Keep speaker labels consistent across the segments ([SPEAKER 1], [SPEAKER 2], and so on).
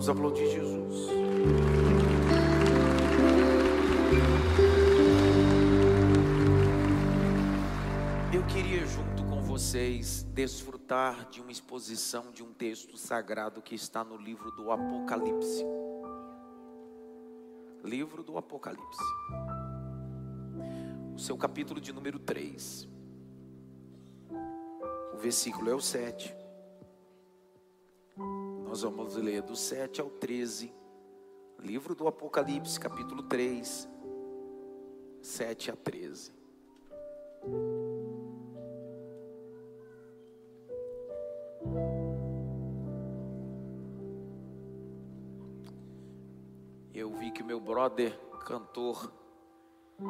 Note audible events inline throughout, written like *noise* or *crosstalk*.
[SPEAKER 1] Vamos aplaudir Jesus. Eu queria, junto com vocês, desfrutar de uma exposição de um texto sagrado que está no livro do Apocalipse. Livro do Apocalipse. O seu capítulo de número 3. O versículo é o 7. Nós vamos ler do 7 ao 13. Livro do Apocalipse, capítulo 3, 7 a 13. Eu vi que meu brother, cantor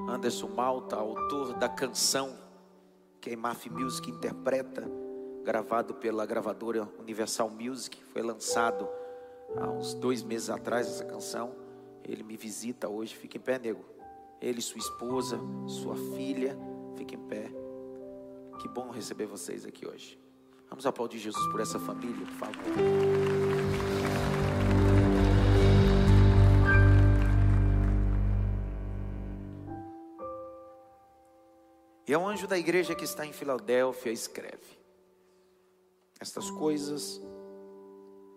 [SPEAKER 1] Anderson Malta, autor da canção que a Imaf Music interpreta, gravado pela gravadora Universal Music, foi lançado há uns dois meses atrás essa canção. Ele me visita hoje, fica em pé, nego. Ele, sua esposa, sua filha, fica em pé. Que bom receber vocês aqui hoje. Vamos aplaudir Jesus por essa família, por favor. E ao anjo da igreja que está em Filadélfia, escreve: Estas coisas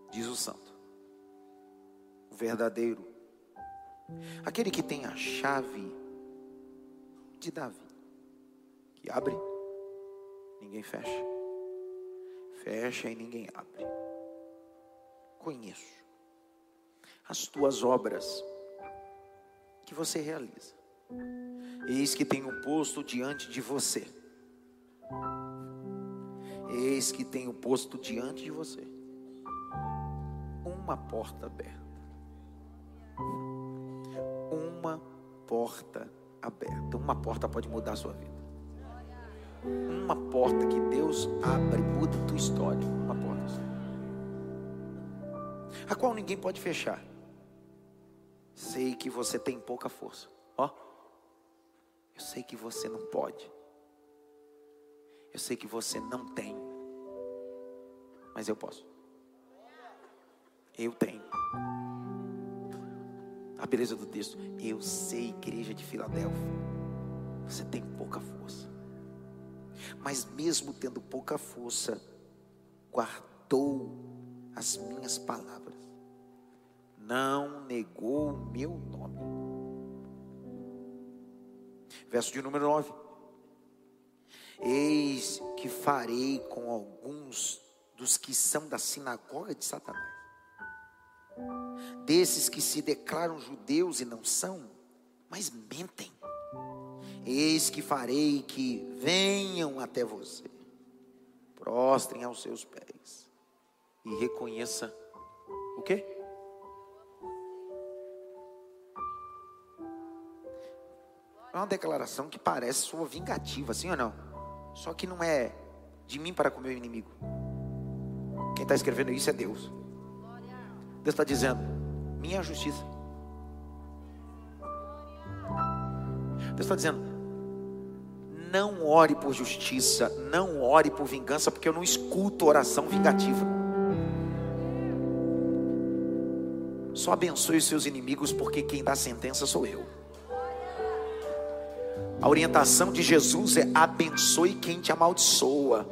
[SPEAKER 1] diz o santo, o verdadeiro, aquele que tem a chave de Davi, que abre, ninguém fecha, fecha e ninguém abre. Conheço as tuas obras que você realiza. Eis que tenho posto diante de você. Eis que tenho posto diante de você uma porta aberta. Uma porta aberta. Uma porta pode mudar a sua vida. Uma porta que Deus abre, muda a tua história. Uma porta. A qual ninguém pode fechar. Sei que você tem pouca força. Ó. Eu sei que você não pode. Eu sei que você não tem. Mas eu posso. Eu tenho. A beleza do texto. Eu sei, igreja de Filadélfia. Você tem pouca força. Mas mesmo tendo pouca força, guardou as minhas palavras. Não negou o meu nome. Verso de número 9. Eis que farei com alguns dos que são da sinagoga de Satanás, desses que se declaram judeus e não são, mas mentem. Eis que farei que venham até você, prostrem aos seus pés e reconheça o quê? É uma declaração que parece sua vingativa, sim ou não? Só que não é de mim para com o meu inimigo. Quem está escrevendo isso é Deus. Deus está dizendo: minha justiça. Deus está dizendo: não ore por justiça, não ore por vingança, porque eu não escuto oração vingativa. Só abençoe os seus inimigos, porque quem dá sentença sou eu. A orientação de Jesus é abençoe quem te amaldiçoa,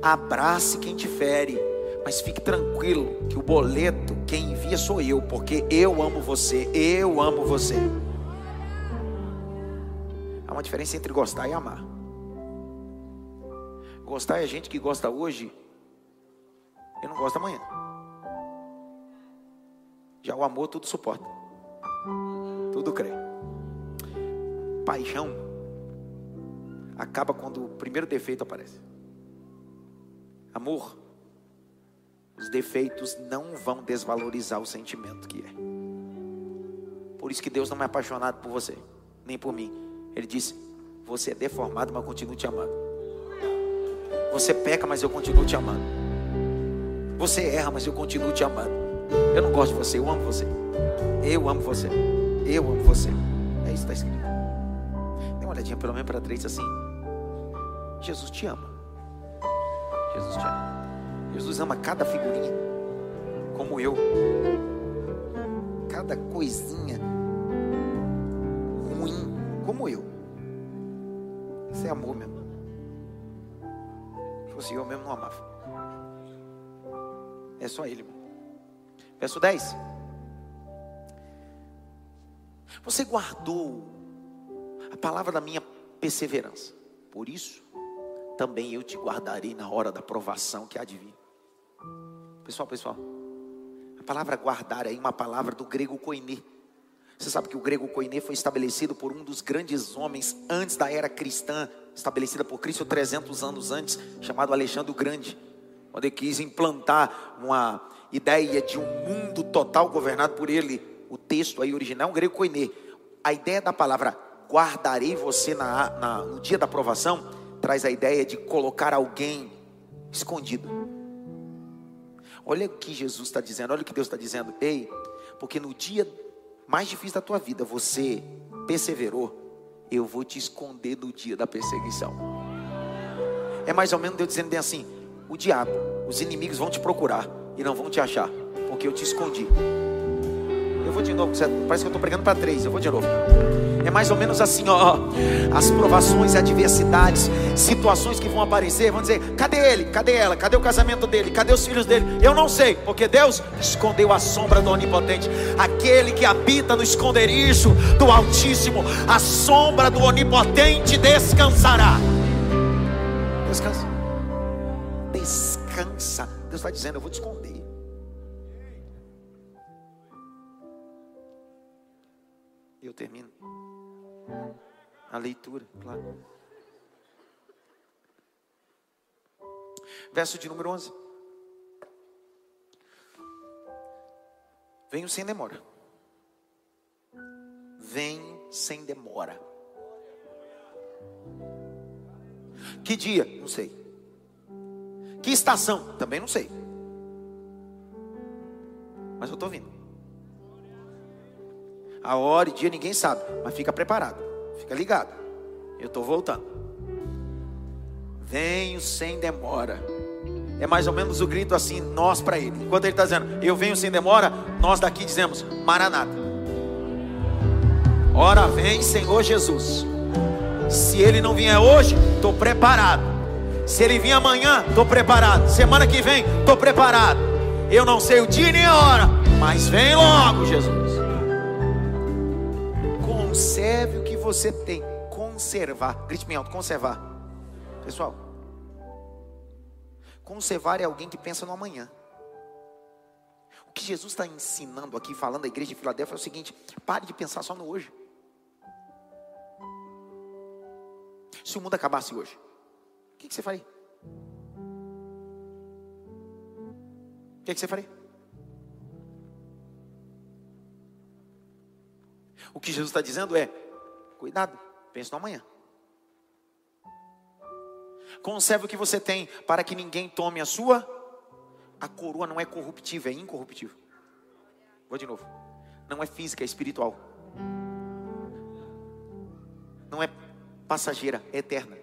[SPEAKER 1] abrace quem te fere, mas fique tranquilo que o boleto quem envia sou eu, porque eu amo você, eu amo você. Há uma diferença entre gostar e amar. Gostar é gente que gosta hoje e não gosta amanhã. Já o amor tudo suporta, tudo crê. Paixão acaba quando o primeiro defeito aparece. Amor, os defeitos não vão desvalorizar o sentimento que é. Por isso que Deus não é apaixonado por você, nem por mim. Ele disse: Você é deformado, mas eu continuo te amando. Você peca, mas eu continuo te amando. Você erra, mas eu continuo te amando. Eu não gosto de você, eu amo você. Eu amo você. Eu amo você. É isso que está escrito. Dê uma olhadinha pelo menos para três assim. Jesus te ama. Jesus te ama. Jesus ama cada figurinha, como eu. cada coisinha ruim, como eu. Isso é amor mesmo. Se fosse eu mesmo, não amava. É só ele. Verso 10. Você guardou a palavra da minha perseverança. Por isso, também eu te guardarei na hora da provação que há de vir. Pessoal, pessoal, a palavra guardar é uma palavra do grego koiné. Você sabe que o grego koiné foi estabelecido por um dos grandes homens antes da era cristã, estabelecida por Cristo 300 anos antes, chamado Alexandre o Grande, quando ele quis implantar uma ideia de um mundo total governado por ele. O texto aí original é um grego koiné. A ideia da palavra guardarei você na, na, no dia da provação traz a ideia de colocar alguém escondido. Olha o que Jesus está dizendo, olha o que Deus está dizendo. Ei, porque no dia mais difícil da tua vida você perseverou, eu vou te esconder no dia da perseguição. É mais ou menos Deus dizendo bem assim: o diabo, os inimigos vão te procurar e não vão te achar, porque eu te escondi. Eu vou de novo, parece que eu estou pregando para três, eu vou de novo. É mais ou menos assim, ó. As provações, adversidades, situações que vão aparecer, vão dizer: cadê ele? Cadê ela? Cadê o casamento dele? Cadê os filhos dele? Eu não sei, porque Deus escondeu a sombra do Onipotente. Aquele que habita no esconderijo do Altíssimo, a sombra do Onipotente descansará. Descansa. Descansa. Deus está dizendo: eu vou te esconder. Eu termino. A leitura, claro. Verso de número 11. Venho sem demora. Venho sem demora. Que dia? Não sei. Que estação? Também não sei. Mas eu estou vindo. A hora e dia ninguém sabe, mas fica preparado. Fica ligado. Eu estou voltando. Venho sem demora. É mais ou menos o grito assim, nós para ele. Enquanto ele está dizendo, eu venho sem demora, nós daqui dizemos, Maranata. Ora vem, Senhor Jesus. Se ele não vier hoje, estou preparado. Se ele vier amanhã, estou preparado. Semana que vem, estou preparado. Eu não sei o dia nem a hora, mas vem logo, Jesus. Conserve o que você tem. Conservar. Grite bem alto, conservar. Pessoal, conservar é alguém que pensa no amanhã. O que Jesus está ensinando aqui, falando da igreja de Filadélfia, é o seguinte: pare de pensar só no hoje. Se o mundo acabasse hoje, o que, que você faria? O que, que você faria? O que Jesus está dizendo é: cuidado, pense no amanhã. Conserve o que você tem para que ninguém tome a sua. A coroa não é corruptível, é incorruptível. Vou de novo. Não é física, é espiritual. Não é passageira, é eterna.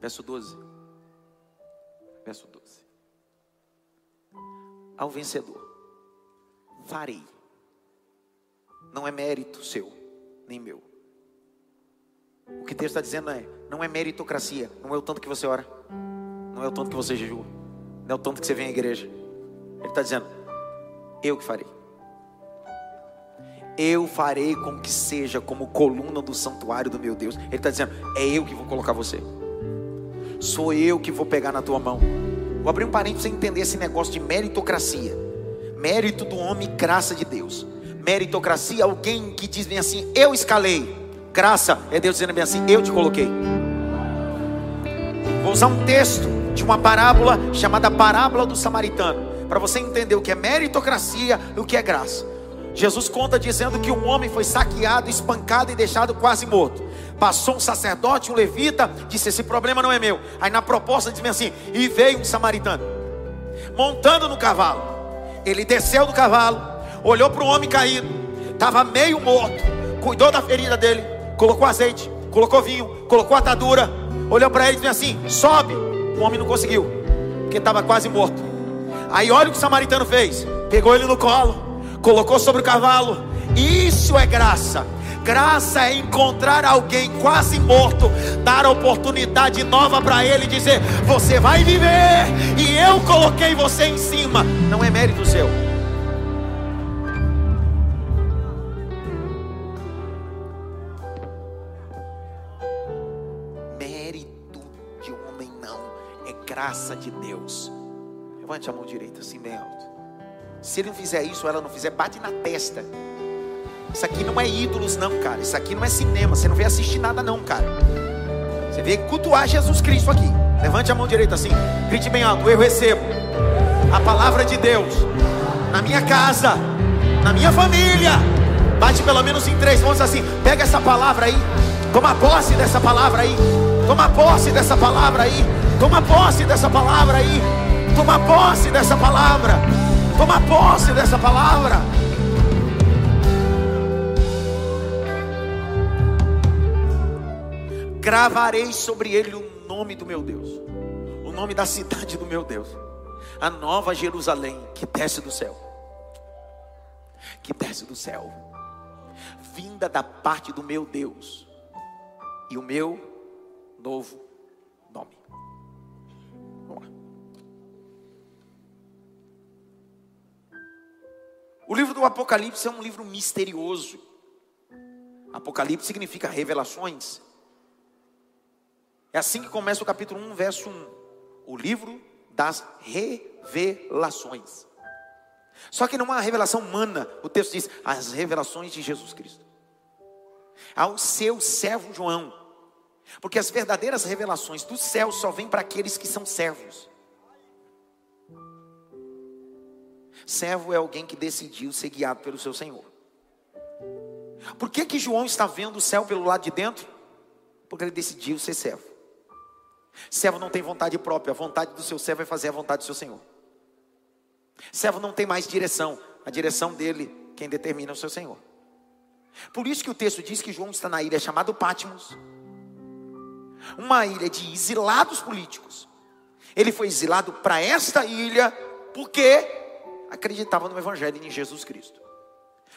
[SPEAKER 1] Verso 12. Verso 12. Ao vencedor farei. Não é mérito seu, nem meu. O que Deus está dizendo é: não é meritocracia, não é o tanto que você ora, não é o tanto que você jejua, não é o tanto que você vem à igreja. Ele está dizendo: eu que farei. Eu farei com que seja como coluna do santuário do meu Deus. Ele está dizendo: é eu que vou colocar você. Sou eu que vou pegar na tua mão. Vou abrir um parênteses para você entender esse negócio de meritocracia mérito do homem, graça de Deus. Meritocracia, alguém que diz bem assim: eu escalei. Graça é Deus dizendo bem assim: eu te coloquei. Vou usar um texto de uma parábola chamada Parábola do Samaritano, para você entender o que é meritocracia e o que é graça. Jesus conta dizendo que um homem foi saqueado, espancado e deixado quase morto. Passou um sacerdote, um levita, disse: Esse problema não é meu. Aí na proposta diz assim: E veio um samaritano, montando no cavalo ele desceu do cavalo, olhou para o homem caído, estava meio morto, cuidou da ferida dele, colocou azeite, colocou vinho, colocou atadura, olhou para ele e disse assim: sobe. O homem não conseguiu, porque estava quase morto. Aí olha o que o samaritano fez: pegou ele no colo, colocou sobre o cavalo. Isso é graça. Graça é encontrar alguém quase morto, dar oportunidade nova para ele, dizer: Você vai viver, e eu coloquei você em cima. Não é mérito seu. Mérito de homem não, é graça de Deus. Levante a mão direita assim bem alto. Se ele não fizer isso, ela não fizer, bate na testa. Isso aqui não é ídolos, não, cara. Isso aqui não é cinema. Você não vem assistir nada, não, cara. Você vem cultuar Jesus Cristo aqui. Levante a mão direita assim. Grite bem alto. Eu recebo a palavra de Deus na minha casa, na minha família. Bate pelo menos em três mãos assim. Pega essa palavra aí. Toma posse dessa palavra aí. Toma posse dessa palavra aí. Toma posse dessa palavra aí. Toma posse dessa palavra. Toma posse dessa palavra. Gravarei sobre ele o nome do meu Deus, o nome da cidade do meu Deus, a nova Jerusalém que desce do céu, que desce do céu, vinda da parte do meu Deus, e o meu novo nome. Vamos lá. O livro do Apocalipse é um livro misterioso. Apocalipse significa revelações. É assim que começa o capítulo 1, verso 1. O livro das revelações. Só que não uma revelação humana. O texto diz: as revelações de Jesus Cristo. Ao seu servo João. Porque as verdadeiras revelações do céu só vêm para aqueles que são servos. Servo é alguém que decidiu ser guiado pelo seu Senhor. Por que, que João está vendo o céu pelo lado de dentro? Porque ele decidiu ser servo. Servo não tem vontade própria, a vontade do seu servo é fazer a vontade do seu Senhor. Servo não tem mais direção, a direção dele, quem determina é o seu Senhor. Por isso que o texto diz que João está na ilha chamada Pátimos, uma ilha de exilados políticos. Ele foi exilado para esta ilha porque acreditava no Evangelho e em Jesus Cristo.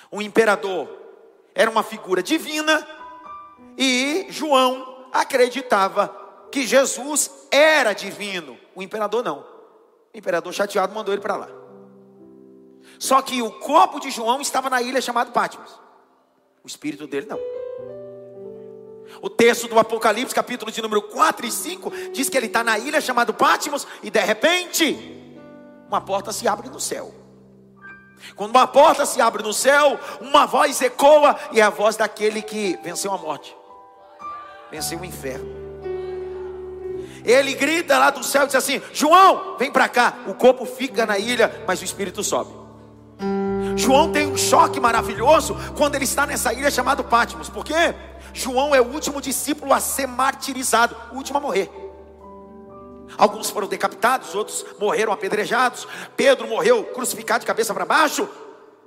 [SPEAKER 1] O imperador era uma figura divina e João acreditava que Jesus era divino. O imperador não. O imperador chateado mandou ele para lá. Só que o corpo de João estava na ilha chamada Patmos. O espírito dele não. O texto do Apocalipse, capítulo de número 4 e 5, diz que ele está na ilha chamada Patmos e de repente uma porta se abre no céu. Quando uma porta se abre no céu, uma voz ecoa e é a voz daquele que venceu a morte, venceu o inferno. Ele grita lá do céu e diz assim: João, vem para cá. O corpo fica na ilha, mas o espírito sobe. João tem um choque maravilhoso quando ele está nessa ilha chamada Patmos, porque João é o último discípulo a ser martirizado, o último a morrer. Alguns foram decapitados, outros morreram apedrejados. Pedro morreu crucificado de cabeça para baixo.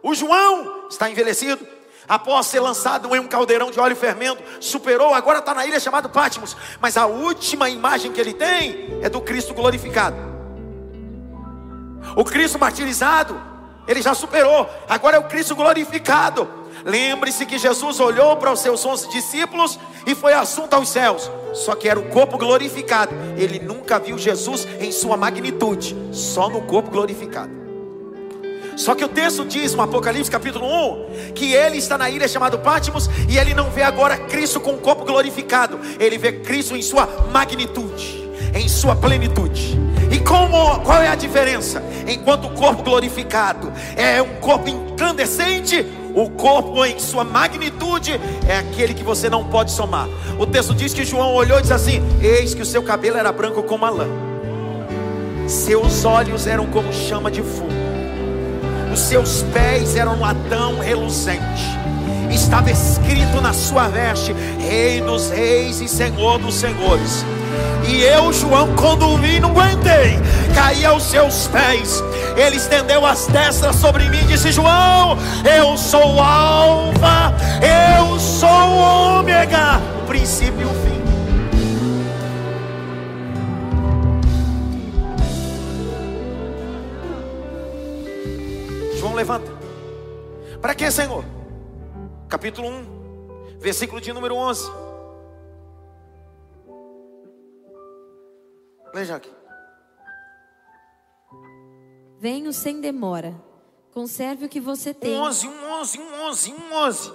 [SPEAKER 1] O João está envelhecido após ser lançado em um caldeirão de óleo fermento, superou, agora está na ilha chamada Patmos. Mas a última imagem que ele tem é do Cristo glorificado. O Cristo martirizado, ele já superou, agora é o Cristo glorificado. Lembre-se que Jesus olhou para os seus onze discípulos e foi assunto aos céus. Só que era o corpo glorificado. Ele nunca viu Jesus em sua magnitude, só no corpo glorificado. Só que o texto diz no Apocalipse capítulo 1 que ele está na ilha chamada Patmos e ele não vê agora Cristo com o corpo glorificado, ele vê Cristo em sua magnitude, em sua plenitude. E como, qual é a diferença? Enquanto o corpo glorificado é um corpo incandescente, o corpo em sua magnitude é aquele que você não pode somar. O texto diz que João olhou e disse assim: Eis que o seu cabelo era branco como a lã, seus olhos eram como chama de fogo os seus pés eram latão reluzente. Estava escrito na sua veste: Rei dos Reis e Senhor dos Senhores. E eu, João, quando vi, não aguentei, caí aos seus pés. Ele estendeu as testas sobre mim e disse: João, eu sou Alfa, eu sou Ômega, o princípio e o fim. João levanta. Para que, Senhor? Capítulo 1, versículo de número 11. Veja aqui.
[SPEAKER 2] Venho sem demora. Conserve o que você tem.
[SPEAKER 1] Um 11, um 11, um 11, um 11.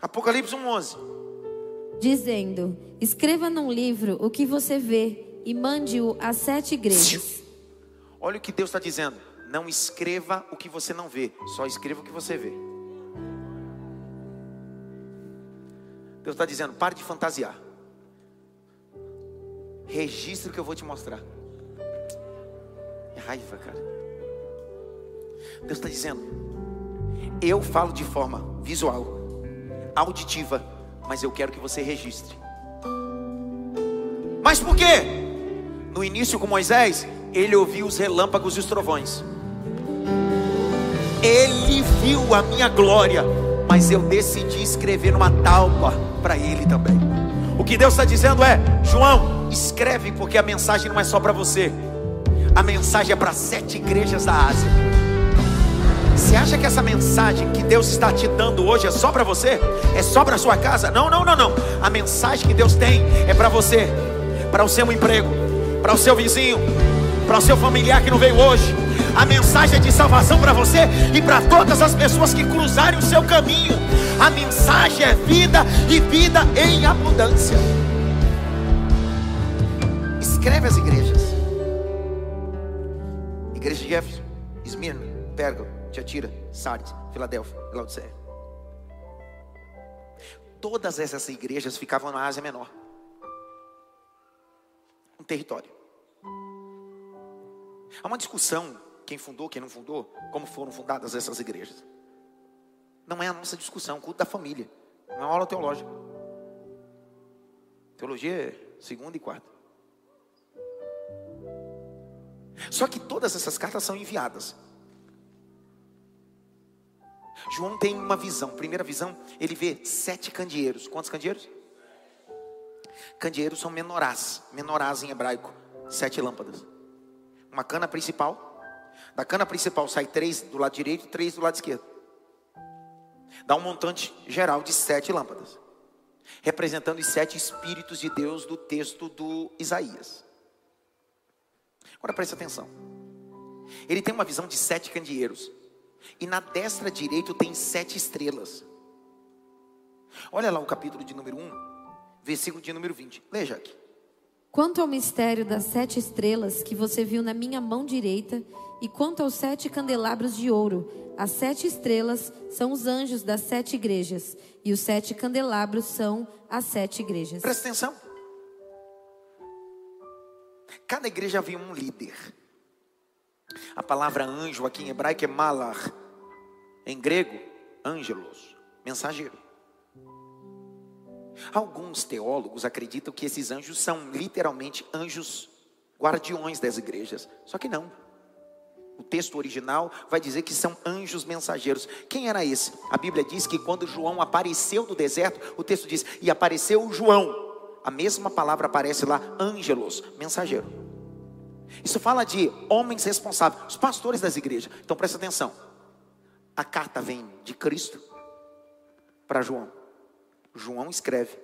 [SPEAKER 1] Apocalipse 1, 11.
[SPEAKER 2] Dizendo: Escreva num livro o que você vê e mande-o às sete igrejas.
[SPEAKER 1] Olha o que Deus está dizendo. Não escreva o que você não vê, só escreva o que você vê. Deus está dizendo: pare de fantasiar. Registre o que eu vou te mostrar. É raiva, cara. Deus está dizendo: eu falo de forma visual, auditiva, mas eu quero que você registre. Mas por quê? No início com Moisés, ele ouviu os relâmpagos e os trovões. Ele viu a minha glória, mas eu decidi escrever numa talpa para ele também. O que Deus está dizendo é: João, escreve, porque a mensagem não é só para você, a mensagem é para sete igrejas da Ásia. Você acha que essa mensagem que Deus está te dando hoje é só para você? É só para sua casa? Não, não, não, não. A mensagem que Deus tem é para você, para o seu emprego, para o seu vizinho, para o seu familiar que não veio hoje. A mensagem de salvação para você e para todas as pessoas que cruzarem o seu caminho. A mensagem é vida e vida em abundância. Escreve as igrejas: Igreja de Éfeso, Esmirna, Pérgamo, Tiatira, Sardes, Filadélfia, Laodiceia. Todas essas igrejas ficavam na Ásia Menor. Um território. Há uma discussão quem fundou, quem não fundou, como foram fundadas essas igrejas. Não é a nossa discussão, culto da família. Não é aula teológica. Teologia é segunda e quarta. Só que todas essas cartas são enviadas. João tem uma visão. Primeira visão, ele vê sete candeeiros. Quantos candeeiros? Candeeiros são menorás. Menorás em hebraico. Sete lâmpadas. Uma cana principal da cana principal sai três do lado direito e três do lado esquerdo. Dá um montante geral de sete lâmpadas, representando os sete espíritos de Deus do texto do Isaías. Agora preste atenção. Ele tem uma visão de sete candeeiros, e na destra direita tem sete estrelas. Olha lá o capítulo de número 1, versículo de número 20. Leia aqui.
[SPEAKER 2] Quanto ao mistério das sete estrelas que você viu na minha mão direita e quanto aos sete candelabros de ouro, as sete estrelas são os anjos das sete igrejas, e os sete candelabros são as sete igrejas.
[SPEAKER 1] Presta atenção. Cada igreja havia um líder. A palavra anjo aqui em hebraico é malar. Em grego, ângelos, mensageiro. Alguns teólogos acreditam que esses anjos são literalmente anjos guardiões das igrejas. Só que não. O texto original vai dizer que são anjos mensageiros. Quem era esse? A Bíblia diz que quando João apareceu no deserto, o texto diz: e apareceu João. A mesma palavra aparece lá, ângelos, mensageiro. Isso fala de homens responsáveis, os pastores das igrejas. Então presta atenção. A carta vem de Cristo para João. João escreve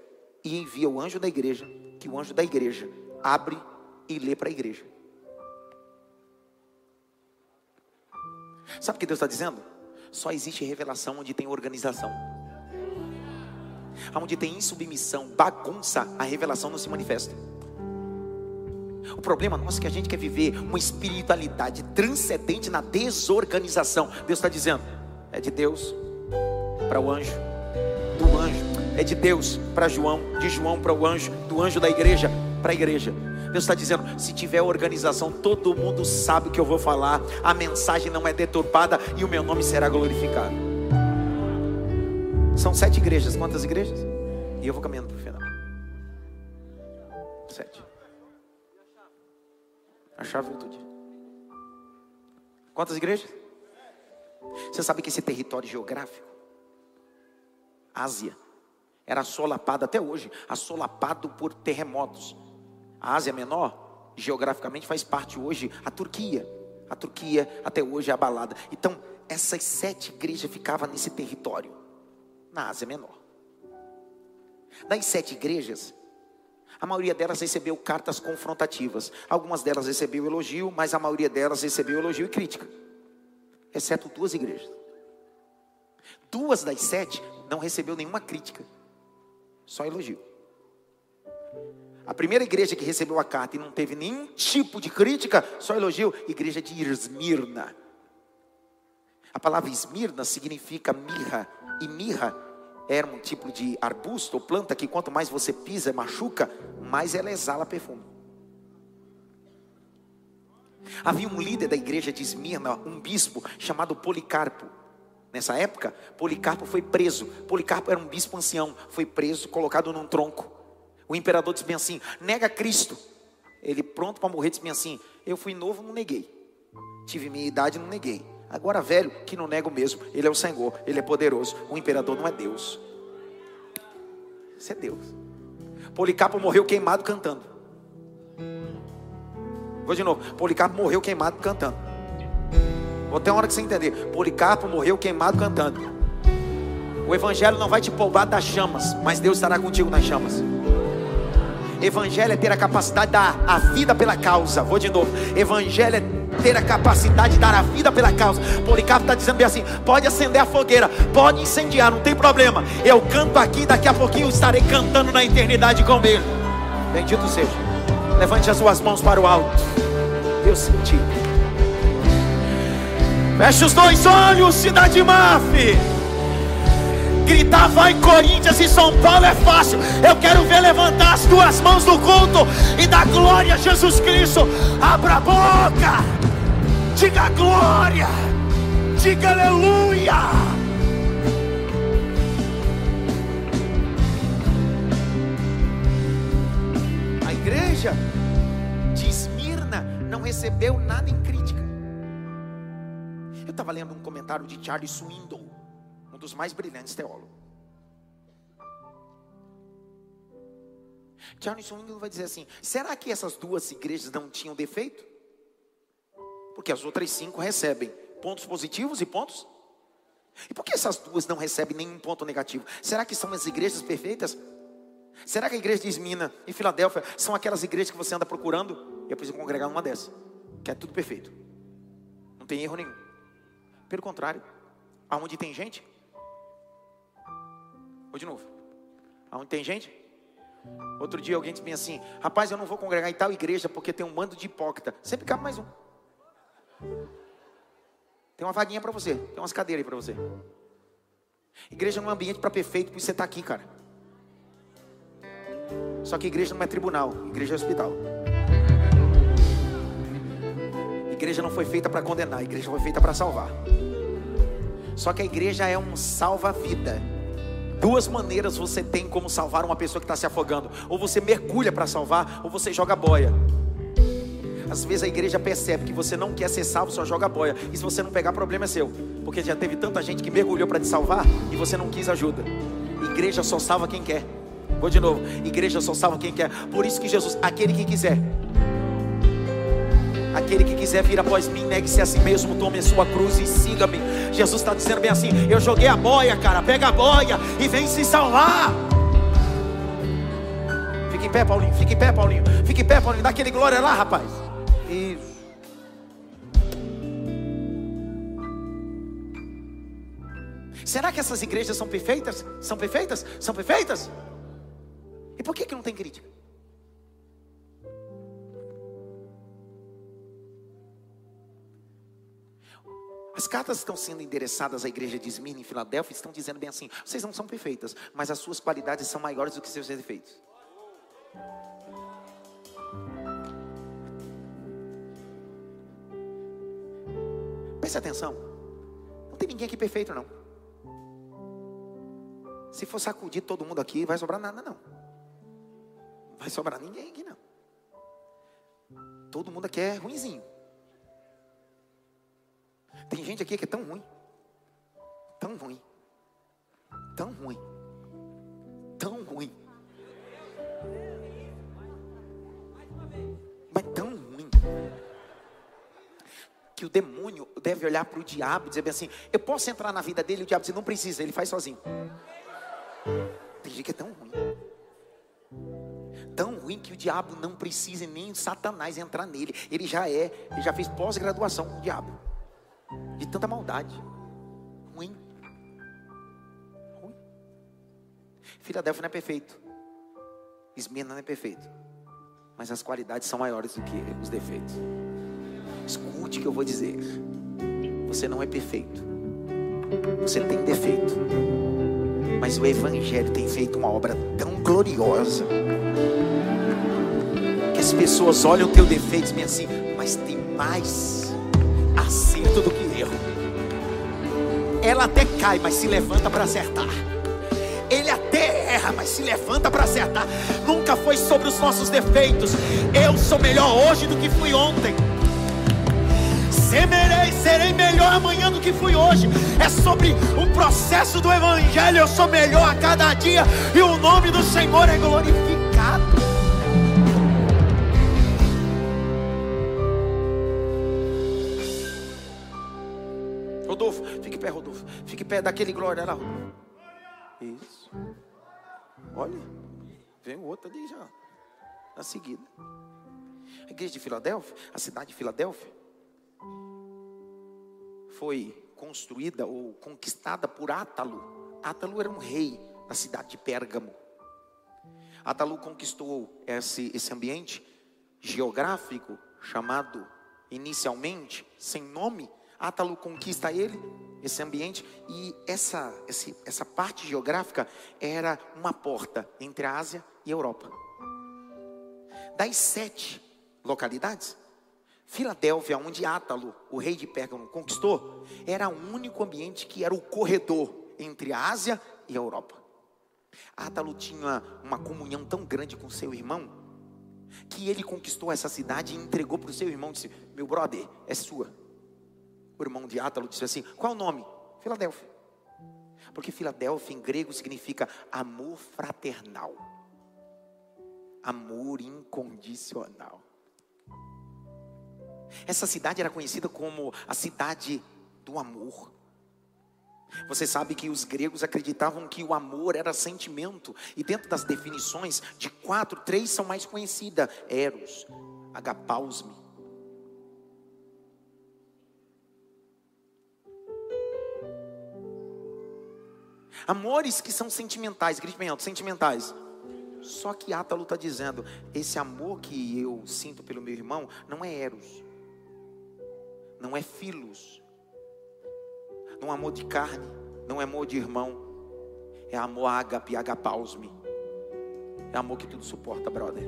[SPEAKER 1] e envia o anjo da igreja, que o anjo da igreja abre e lê para a igreja. Sabe o que Deus está dizendo? Só existe revelação onde tem organização. Onde tem insubmissão, bagunça, a revelação não se manifesta. O problema nosso é que a gente quer viver uma espiritualidade transcendente na desorganização. Deus está dizendo, é de Deus para o anjo, do anjo, é de Deus para João, de João para o anjo, do anjo da igreja para a igreja. Deus está dizendo: se tiver organização, todo mundo sabe o que eu vou falar, a mensagem não é deturpada e o meu nome será glorificado. São sete igrejas, quantas igrejas? E eu vou caminhando para o final. Sete. A chave tudo. Quantas igrejas? Você sabe que esse território geográfico, Ásia, era assolapado até hoje, assolapado por terremotos. A Ásia Menor, geograficamente, faz parte hoje a Turquia, A Turquia até hoje é abalada. Então, essas sete igrejas ficavam nesse território, na Ásia Menor. Das sete igrejas, a maioria delas recebeu cartas confrontativas. Algumas delas recebeu elogio, mas a maioria delas recebeu elogio e crítica. Exceto duas igrejas. Duas das sete não recebeu nenhuma crítica, só elogio. A primeira igreja que recebeu a carta e não teve nenhum tipo de crítica, só elogio, igreja de Esmirna. A palavra Esmirna significa mirra, e mirra era um tipo de arbusto ou planta que quanto mais você pisa, machuca, mais ela exala perfume. Havia um líder da igreja de Esmirna, um bispo chamado Policarpo. Nessa época, Policarpo foi preso. Policarpo era um bispo ancião, foi preso, colocado num tronco. O imperador disse bem assim: nega Cristo. Ele, pronto para morrer, disse bem assim: eu fui novo, não neguei. Tive minha idade, não neguei. Agora, velho, que não nego mesmo. Ele é o Senhor, ele é poderoso. O imperador não é Deus. Isso é Deus. Policarpo morreu queimado cantando. Vou de novo. Policarpo morreu queimado cantando. Vou ter uma hora que você entender. Policarpo morreu queimado cantando. O evangelho não vai te poupar das chamas, mas Deus estará contigo nas chamas. Evangelho é ter a capacidade de dar a vida pela causa. Vou de novo. Evangelho é ter a capacidade de dar a vida pela causa. Policarpo está dizendo bem assim: pode acender a fogueira, pode incendiar, não tem problema. Eu canto aqui, daqui a pouquinho estarei cantando na eternidade com ele. Bendito seja. Levante as suas mãos para o alto. Eu senti. Feche os dois olhos, cidade Maf. Gritar vai Corinthians e São Paulo é fácil. Eu quero ver levantar as duas mãos no culto e dar glória a Jesus Cristo. Abra a boca. Diga glória. Diga aleluia. A igreja de Esmirna não recebeu nada em crítica. Eu estava lendo um comentário de Charles Swindoll dos mais brilhantes teólogos. Charles Swingle vai dizer assim: será que essas duas igrejas não tinham defeito? Porque as outras cinco recebem pontos positivos e pontos. E por que essas duas não recebem nenhum ponto negativo? Será que são as igrejas perfeitas? Será que a igreja de Esmina e Filadélfia são aquelas igrejas que você anda procurando? Eu preciso congregar numa dessas, que é tudo perfeito, não tem erro nenhum. Pelo contrário, aonde tem gente, Vou de novo. Aonde tem gente? Outro dia alguém disse assim: Rapaz, eu não vou congregar em tal igreja porque tem um mando de hipócrita. Sempre cabe mais um. Tem uma vaguinha para você. Tem umas cadeiras aí para você. Igreja não é um ambiente para perfeito, por isso você está aqui, cara. Só que igreja não é tribunal, igreja é hospital. Igreja não foi feita para condenar, igreja foi feita para salvar. Só que a igreja é um salva-vida. Duas maneiras você tem como salvar uma pessoa que está se afogando: ou você mergulha para salvar, ou você joga boia. Às vezes a igreja percebe que você não quer ser salvo, só joga boia. E se você não pegar, problema é seu. Porque já teve tanta gente que mergulhou para te salvar e você não quis ajuda. Igreja só salva quem quer. Vou de novo. Igreja só salva quem quer. Por isso que Jesus, aquele que quiser, Aquele que quiser vir após mim, negue-se a si mesmo, tome a sua cruz e siga-me. Jesus está dizendo bem assim: Eu joguei a boia, cara, pega a boia e vem se salvar. Fique em pé, Paulinho, fique em pé, Paulinho, fique em pé, Paulinho, dá aquele glória lá, rapaz. Isso. Será que essas igrejas são perfeitas? São perfeitas? São perfeitas? E por que, que não tem crítica? As cartas estão sendo endereçadas à igreja de Esmirna em Filadélfia estão dizendo bem assim: vocês não são perfeitas, mas as suas qualidades são maiores do que seus defeitos. Preste atenção. Não tem ninguém aqui perfeito, não. Se for sacudir todo mundo aqui, vai sobrar nada, não. Não vai sobrar ninguém aqui, não. Todo mundo aqui é ruinzinho. Tem gente aqui que é tão ruim. Tão ruim. Tão ruim. Tão ruim. Mas tão ruim. que o demônio deve olhar para o diabo e dizer bem assim: eu posso entrar na vida dele, o diabo diz: não precisa, ele faz sozinho. Tem gente que é tão ruim. Tão ruim que o diabo não precisa nem Satanás entrar nele. Ele já é, ele já fez pós-graduação com o diabo. De tanta maldade. Ruim. Ruim. Filadélfia não é perfeito. Esmirna não é perfeito. Mas as qualidades são maiores do que os defeitos. Escute o que eu vou dizer. Você não é perfeito. Você tem defeito. Mas o Evangelho tem feito uma obra tão gloriosa. Que as pessoas olham o teu defeito e dizem assim, mas tem mais acerto do que. Ela até cai, mas se levanta para acertar. Ele até erra, mas se levanta para acertar. Nunca foi sobre os nossos defeitos. Eu sou melhor hoje do que fui ontem. Semerei, serei melhor amanhã do que fui hoje. É sobre o processo do Evangelho. Eu sou melhor a cada dia e o nome do Senhor é glorificado. Pé daquele glória lá. Isso. Olha, vem outro ali já. Na seguida. A igreja de Filadélfia, a cidade de Filadélfia, foi construída ou conquistada por Átalo. Átalo era um rei da cidade de Pérgamo. Átalo conquistou esse, esse ambiente geográfico chamado inicialmente sem nome. Átalo conquista ele, esse ambiente, e essa, essa parte geográfica era uma porta entre a Ásia e a Europa. Das sete localidades, Filadélfia, onde Átalo, o rei de Pérgamo, conquistou, era o único ambiente que era o corredor entre a Ásia e a Europa. Átalo tinha uma comunhão tão grande com seu irmão, que ele conquistou essa cidade e entregou para o seu irmão, disse, meu brother, é sua. O irmão de Átalo disse assim, qual o nome? Filadélfia. Porque Filadélfia em grego significa amor fraternal. Amor incondicional. Essa cidade era conhecida como a cidade do amor. Você sabe que os gregos acreditavam que o amor era sentimento, e dentro das definições de quatro, três são mais conhecidas: eros, agapausme. Amores que são sentimentais, grite sentimentais. Só que Átalo está dizendo: esse amor que eu sinto pelo meu irmão não é eros não é filos, não é amor de carne, não é amor de irmão, é amor ágape, agapausme, é amor que tudo suporta, brother.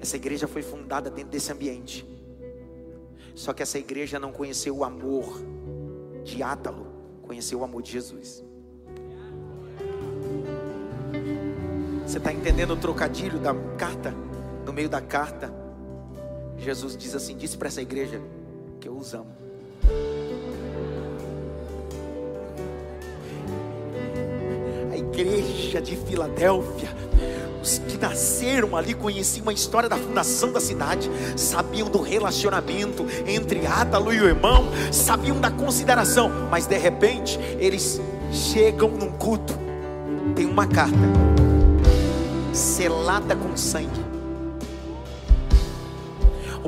[SPEAKER 1] Essa igreja foi fundada dentro desse ambiente, só que essa igreja não conheceu o amor de Átalo, conheceu o amor de Jesus. Você está entendendo o trocadilho da carta? No meio da carta, Jesus diz assim: disse para essa igreja que eu os amo. A igreja de Filadélfia, que nasceram ali conheciam a história da fundação da cidade, sabiam do relacionamento entre Átalo e o irmão, sabiam da consideração, mas de repente eles chegam num culto, tem uma carta selada com sangue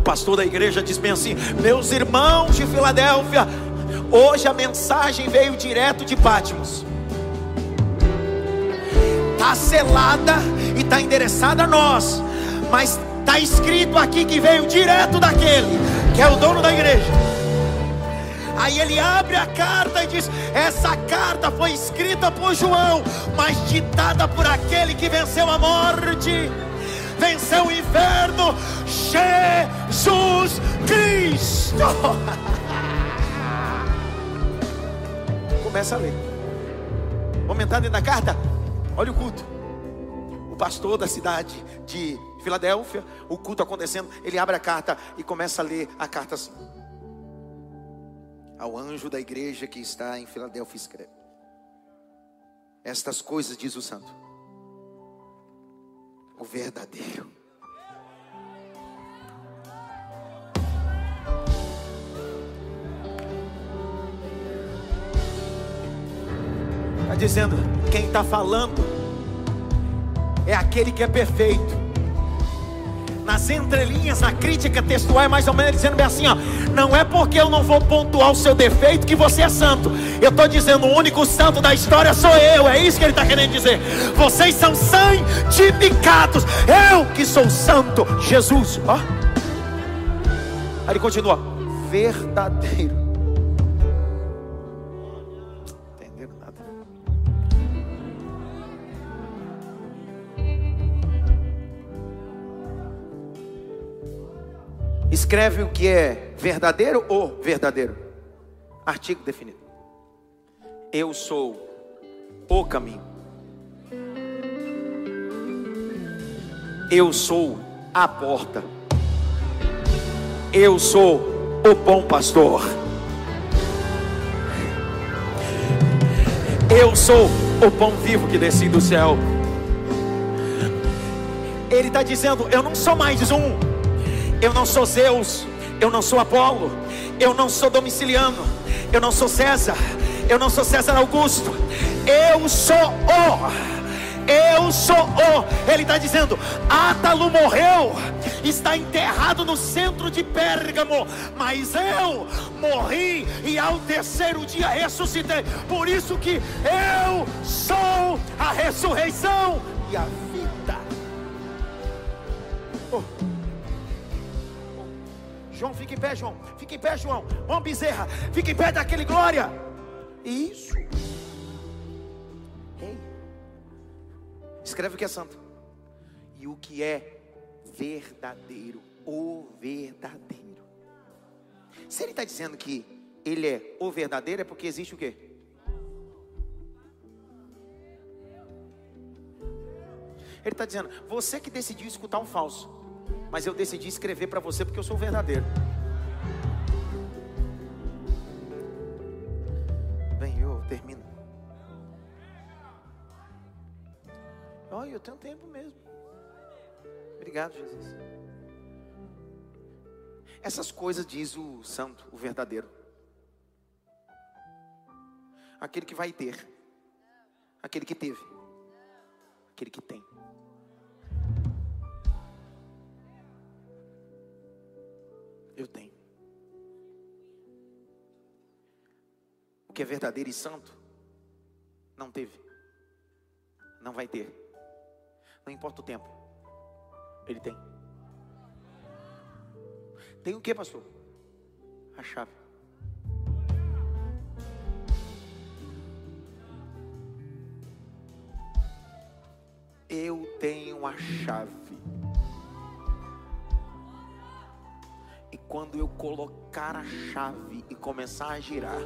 [SPEAKER 1] pastor da igreja diz bem assim: Meus irmãos de Filadélfia, hoje a mensagem veio direto de Pátimos. Está selada e está endereçada a nós, mas está escrito aqui que veio direto daquele que é o dono da igreja. Aí ele abre a carta e diz: Essa carta foi escrita por João, mas ditada por aquele que venceu a morte venceu o inferno, Jesus Cristo. *laughs* Começa a ler. Vamos entrar dentro da carta? Olha o culto. O pastor da cidade de Filadélfia, o culto acontecendo, ele abre a carta e começa a ler a carta assim. Ao anjo da igreja que está em Filadélfia escreve. Estas coisas diz o santo o verdadeiro. Dizendo: quem está falando é aquele que é perfeito. Nas entrelinhas, na crítica textual, é mais ou menos dizendo assim: ó, não é porque eu não vou pontuar o seu defeito que você é santo. Eu estou dizendo: o único santo da história sou eu. É isso que ele está querendo dizer. Vocês são santificados. Eu que sou santo, Jesus. Ó. Aí ele continua: verdadeiro Escreve o que é verdadeiro ou verdadeiro. Artigo definido. Eu sou o caminho. Eu sou a porta. Eu sou o bom pastor. Eu sou o pão vivo que desci do céu. Ele está dizendo: Eu não sou mais um eu não sou Zeus, eu não sou Apolo, eu não sou Domiciliano, eu não sou César, eu não sou César Augusto, eu sou o. Eu sou o. Ele está dizendo: Átalo morreu, está enterrado no centro de Pérgamo, mas eu morri e ao terceiro dia ressuscitei. Por isso que eu sou a ressurreição e a vida. João, fica em pé, João. Fica em pé, João. João Bezerra, fica em pé daquele glória. Isso. Ei. Escreve o que é santo. E o que é verdadeiro. O verdadeiro. Se ele está dizendo que ele é o verdadeiro, é porque existe o quê? Ele está dizendo, você que decidiu escutar um falso mas eu decidi escrever para você porque eu sou verdadeiro. Bem, eu termino. Olha, eu tenho tempo mesmo. Obrigado, Jesus. Essas coisas diz o santo, o verdadeiro. Aquele que vai ter. Aquele que teve. Aquele que tem. Eu tenho. O que é verdadeiro e santo, não teve, não vai ter, não importa o tempo, ele tem. Tem o que, pastor? A chave. Eu tenho a chave. Quando eu colocar a chave e começar a girar,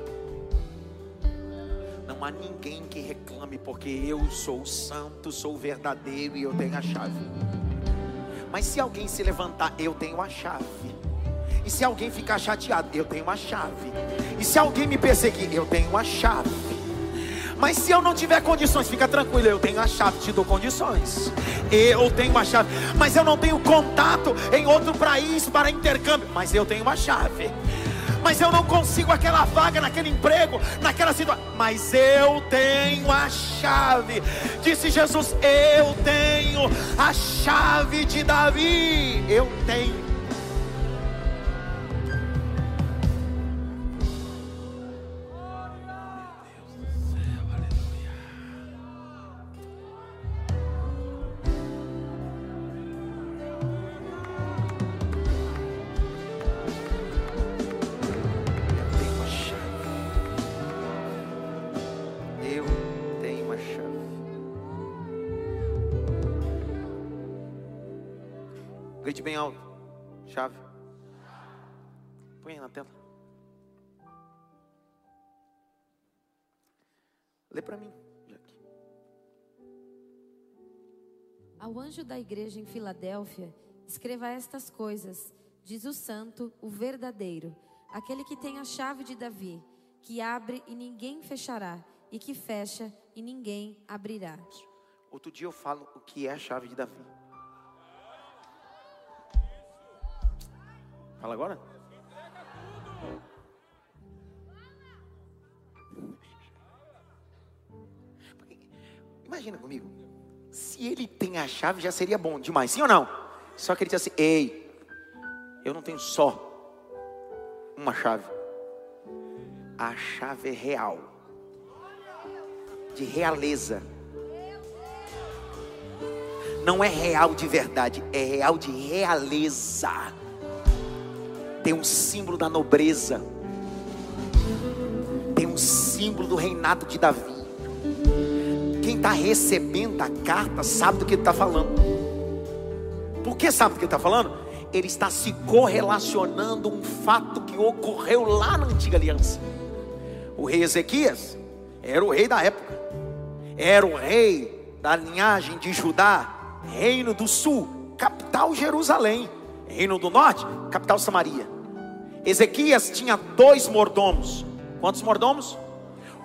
[SPEAKER 1] não há ninguém que reclame, porque eu sou santo, sou verdadeiro e eu tenho a chave. Mas se alguém se levantar, eu tenho a chave. E se alguém ficar chateado, eu tenho a chave. E se alguém me perseguir, eu tenho a chave. Mas se eu não tiver condições, fica tranquilo, eu tenho a chave, te dou condições. Eu tenho a chave, mas eu não tenho contato em outro país para intercâmbio, mas eu tenho uma chave. Mas eu não consigo aquela vaga naquele emprego, naquela situação, mas eu tenho a chave. Disse Jesus: Eu tenho a chave de Davi. Eu tenho Para mim, Jack.
[SPEAKER 2] Ao anjo da igreja em Filadélfia, escreva estas coisas: diz o santo, o verdadeiro, aquele que tem a chave de Davi, que abre e ninguém fechará, e que fecha e ninguém abrirá.
[SPEAKER 1] Outro dia eu falo o que é a chave de Davi. Fala agora. Imagina comigo. Se ele tem a chave, já seria bom demais, sim ou não? Só que ele disse assim: Ei, eu não tenho só uma chave. A chave é real, de realeza. Não é real de verdade, é real de realeza. Tem um símbolo da nobreza, tem um símbolo do reinado de Davi. Está recebendo a carta sabe do que ele está falando. Por que sabe do que ele está falando? Ele está se correlacionando um fato que ocorreu lá na antiga aliança. O rei Ezequias era o rei da época, era o rei da linhagem de Judá, reino do sul, capital Jerusalém, reino do norte, capital Samaria. Ezequias tinha dois mordomos. Quantos mordomos?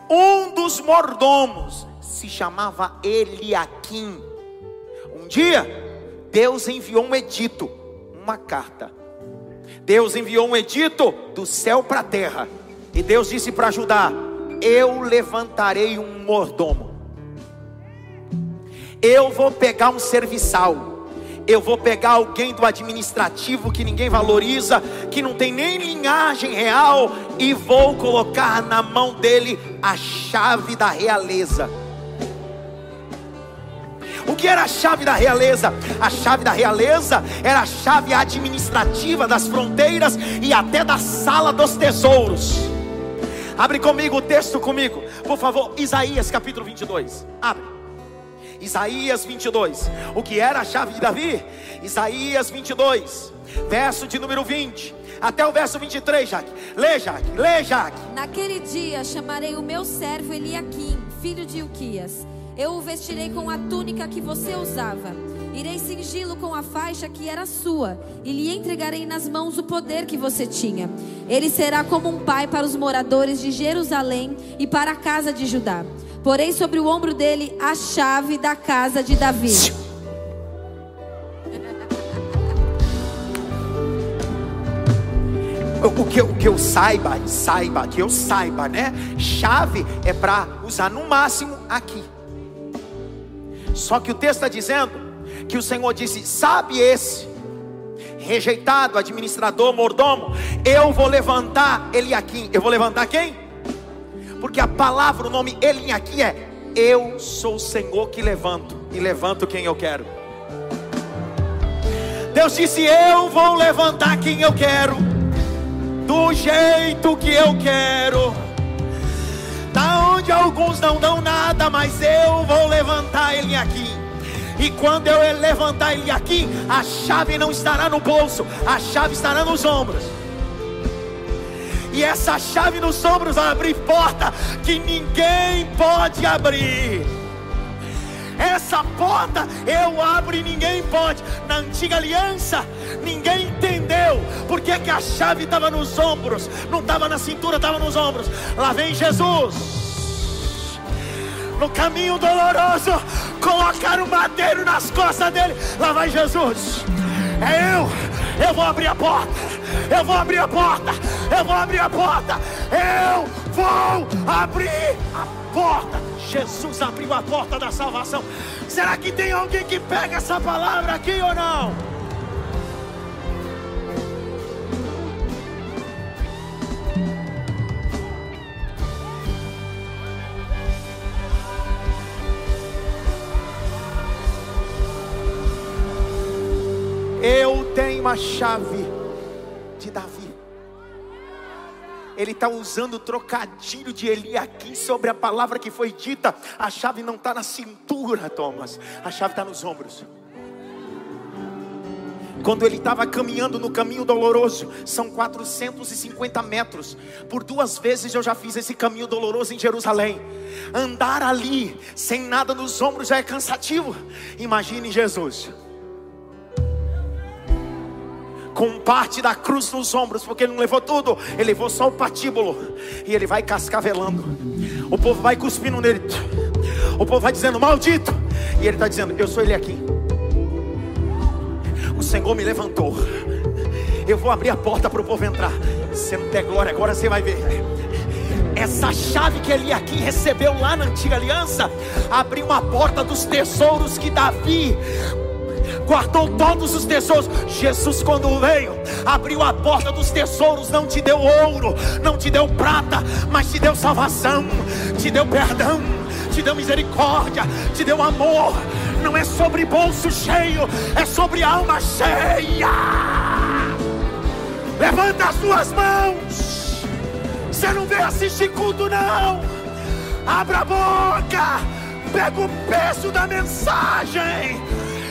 [SPEAKER 1] Um dos mordomos se chamava Eliaquim. Um dia, Deus enviou um edito, uma carta. Deus enviou um edito do céu para a terra. E Deus disse para Judá: Eu levantarei um mordomo. Eu vou pegar um serviçal. Eu vou pegar alguém do administrativo que ninguém valoriza, que não tem nem linhagem real, e vou colocar na mão dele a chave da realeza. O que era a chave da realeza? A chave da realeza era a chave administrativa das fronteiras e até da sala dos tesouros. Abre comigo o texto comigo, por favor, Isaías capítulo 22. Abre. Isaías 22. O que era a chave de Davi? Isaías 22, verso de número 20 até o verso 23, Jaque. Lê, Jaque, lê, Jaque.
[SPEAKER 2] Naquele dia chamarei o meu servo Eliaquim, filho de Uquias eu o vestirei com a túnica que você usava. Irei cingi-lo com a faixa que era sua, e lhe entregarei nas mãos o poder que você tinha. Ele será como um pai para os moradores de Jerusalém e para a casa de Judá. Porei sobre o ombro dele a chave da casa de Davi.
[SPEAKER 1] O que, o que eu saiba, saiba, que eu saiba, né? Chave é para usar no máximo aqui. Só que o texto está dizendo que o Senhor disse: Sabe esse rejeitado, administrador, mordomo, eu vou levantar ele aqui. Eu vou levantar quem? Porque a palavra, o nome ele aqui é Eu sou o Senhor que levanto e levanto quem eu quero. Deus disse: Eu vou levantar quem eu quero, do jeito que eu quero onde alguns não dão nada, mas eu vou levantar ele aqui. E quando eu levantar ele aqui, a chave não estará no bolso, a chave estará nos ombros. E essa chave nos ombros vai abrir porta que ninguém pode abrir. Essa porta eu abro e ninguém pode. Na antiga aliança, ninguém entendeu porque que a chave estava nos ombros, não estava na cintura, estava nos ombros. Lá vem Jesus no caminho doloroso, colocar o madeiro nas costas dele. Lá vai Jesus. É eu. Eu vou abrir a porta. Eu vou abrir a porta. Eu vou abrir a porta. Eu vou abrir a porta. Jesus abriu a porta da salvação. Será que tem alguém que pega essa palavra aqui ou não? Eu tenho a chave de Davi. Ele está usando o trocadilho de Eliakim sobre a palavra que foi dita. A chave não está na cintura, Thomas. A chave está nos ombros. Quando ele estava caminhando no caminho doloroso, são 450 metros. Por duas vezes eu já fiz esse caminho doloroso em Jerusalém. Andar ali, sem nada nos ombros, já é cansativo. Imagine Jesus com parte da cruz nos ombros, porque ele não levou tudo, ele levou só o patíbulo, e ele vai cascavelando. O povo vai cuspindo nele, o povo vai dizendo: Maldito, e ele está dizendo: Eu sou ele aqui. O Senhor me levantou. Eu vou abrir a porta para o povo entrar. Se não der glória, agora você vai ver. essa chave que Eliakim recebeu lá na antiga aliança abriu uma porta dos tesouros que Davi guardou todos os tesouros. Jesus, quando veio, abriu a porta dos tesouros, não te deu ouro, não te deu prata, mas te deu salvação, te deu perdão, te deu misericórdia, te deu amor. Não é sobre bolso cheio, é sobre alma cheia. Levanta as suas mãos. Você não veio assistir culto, não. Abra a boca. Pega o peso da mensagem.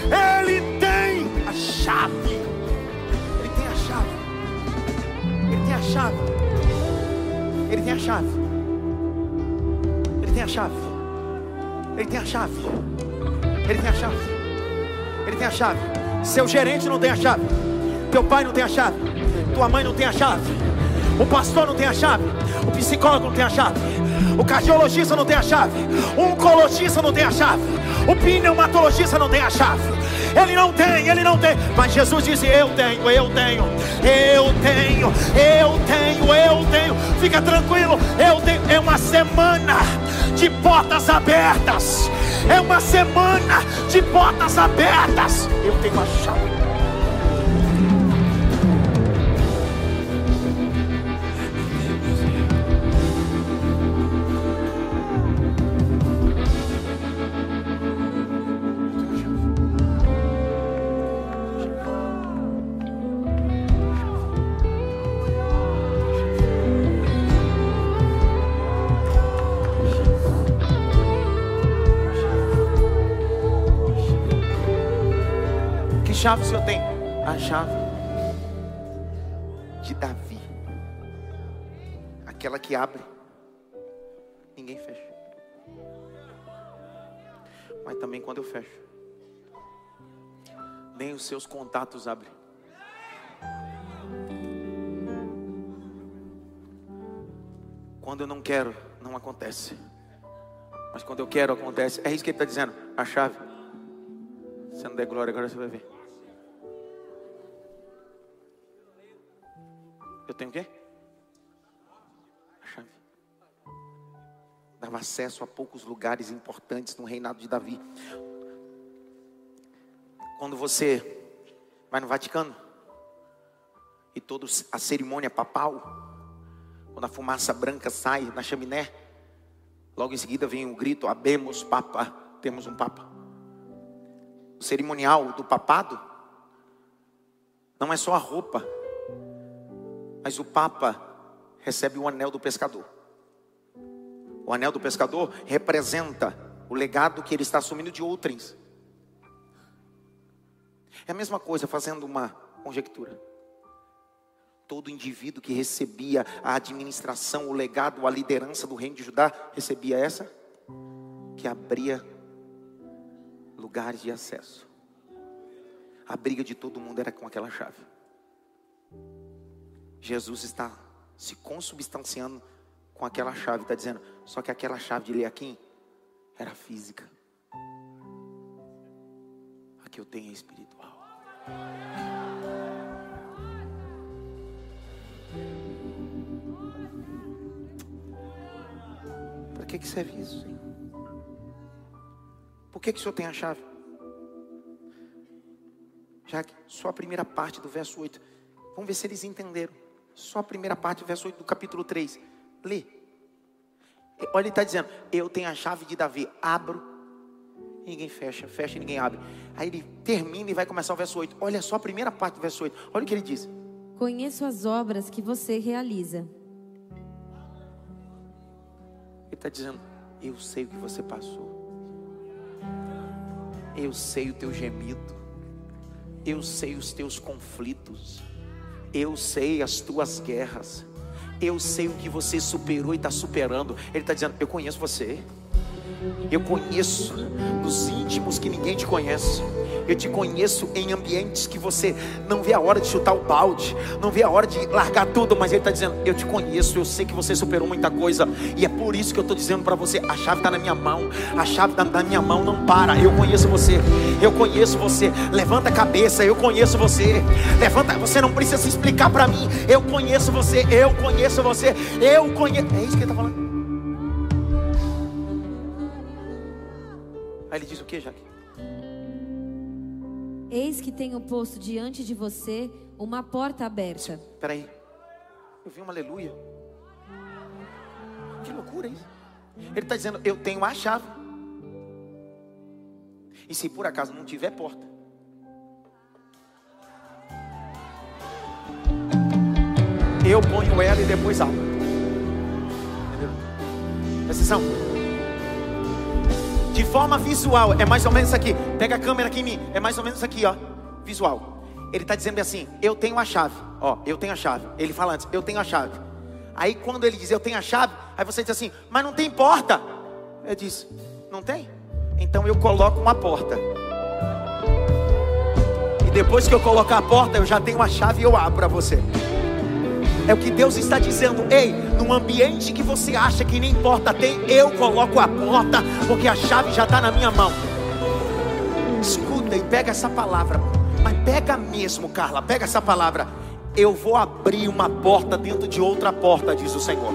[SPEAKER 1] Ele tem a chave. Ele tem a chave. Ele tem a chave. Ele tem a chave. Ele tem a chave. Ele tem a chave. Ele tem a chave. Ele tem a chave. Seu gerente não tem a chave. Teu pai não tem a chave. Tua mãe não tem a chave. O pastor não tem a chave. O psicólogo não tem a chave. O cardiologista não tem a chave. O oncologista não tem a chave. O pneumatologista não tem a chave. Ele não tem, ele não tem. Mas Jesus disse: Eu tenho, eu tenho, eu tenho, eu tenho, eu tenho. Fica tranquilo, eu tenho. É uma semana de portas abertas. É uma semana de portas abertas. Eu tenho a chave. Chave o Senhor tem? A chave de Davi. Aquela que abre, ninguém fecha. Mas também quando eu fecho, nem os seus contatos abrem. Quando eu não quero, não acontece. Mas quando eu quero, acontece. É isso que ele está dizendo. A chave. Se não der glória, agora você vai ver. Eu tenho o quê? A chave. Dava acesso a poucos lugares importantes no reinado de Davi. Quando você vai no Vaticano e toda a cerimônia papal, quando a fumaça branca sai na chaminé, logo em seguida vem o grito: Abemos Papa, temos um Papa. O cerimonial do papado não é só a roupa, mas o Papa recebe o anel do pescador. O anel do pescador representa o legado que ele está assumindo de outrens. É a mesma coisa, fazendo uma conjectura. Todo indivíduo que recebia a administração, o legado, a liderança do reino de Judá, recebia essa, que abria lugares de acesso. A briga de todo mundo era com aquela chave. Jesus está se consubstanciando com aquela chave, está dizendo, só que aquela chave de Leaquim era física. A que eu tenho é espiritual. Para que, que serve isso, Senhor? Por que, que o Senhor tem a chave? Já que só a primeira parte do verso 8. Vamos ver se eles entenderam. Só a primeira parte, verso 8 do capítulo 3. Lê. Olha, ele está dizendo: Eu tenho a chave de Davi, abro, ninguém fecha, fecha, ninguém abre. Aí ele termina e vai começar o verso 8. Olha só a primeira parte do verso 8. Olha o que ele diz:
[SPEAKER 2] Conheço as obras que você realiza.
[SPEAKER 1] Ele está dizendo: Eu sei o que você passou. Eu sei o teu gemido. Eu sei os teus conflitos. Eu sei as tuas guerras. Eu sei o que você superou e está superando. Ele está dizendo: Eu conheço você. Eu conheço nos íntimos que ninguém te conhece. Eu te conheço em ambientes que você não vê a hora de chutar o balde, não vê a hora de largar tudo, mas Ele está dizendo: Eu te conheço, eu sei que você superou muita coisa, e é por isso que eu estou dizendo para você: a chave está na minha mão, a chave está na minha mão, não para. Eu conheço você, eu conheço você. Levanta a cabeça, eu conheço você. Levanta, você não precisa se explicar para mim. Eu conheço você, eu conheço você, eu conheço. É isso que Ele está falando. Aí ele diz o que, Jaque?
[SPEAKER 2] Eis que tenho posto diante de você uma porta aberta.
[SPEAKER 1] Peraí. Eu vi um aleluia. Que loucura isso. Ele está dizendo, eu tenho a chave. E se por acaso não tiver porta, eu ponho ela e depois abro. Entendeu? Presta atenção. De forma visual, é mais ou menos aqui. Pega a câmera aqui em mim. É mais ou menos aqui, ó. Visual. Ele está dizendo assim: Eu tenho a chave. Ó, eu tenho a chave. Ele fala antes: Eu tenho a chave. Aí quando ele diz: Eu tenho a chave. Aí você diz assim: Mas não tem porta. Ele diz: Não tem? Então eu coloco uma porta. E depois que eu colocar a porta, eu já tenho a chave e eu abro para você. É o que Deus está dizendo. Ei, num ambiente que você acha que nem porta tem, eu coloco a porta, porque a chave já está na minha mão. Escuta e pega essa palavra. Mas pega mesmo, Carla, pega essa palavra. Eu vou abrir uma porta dentro de outra porta, diz o Senhor.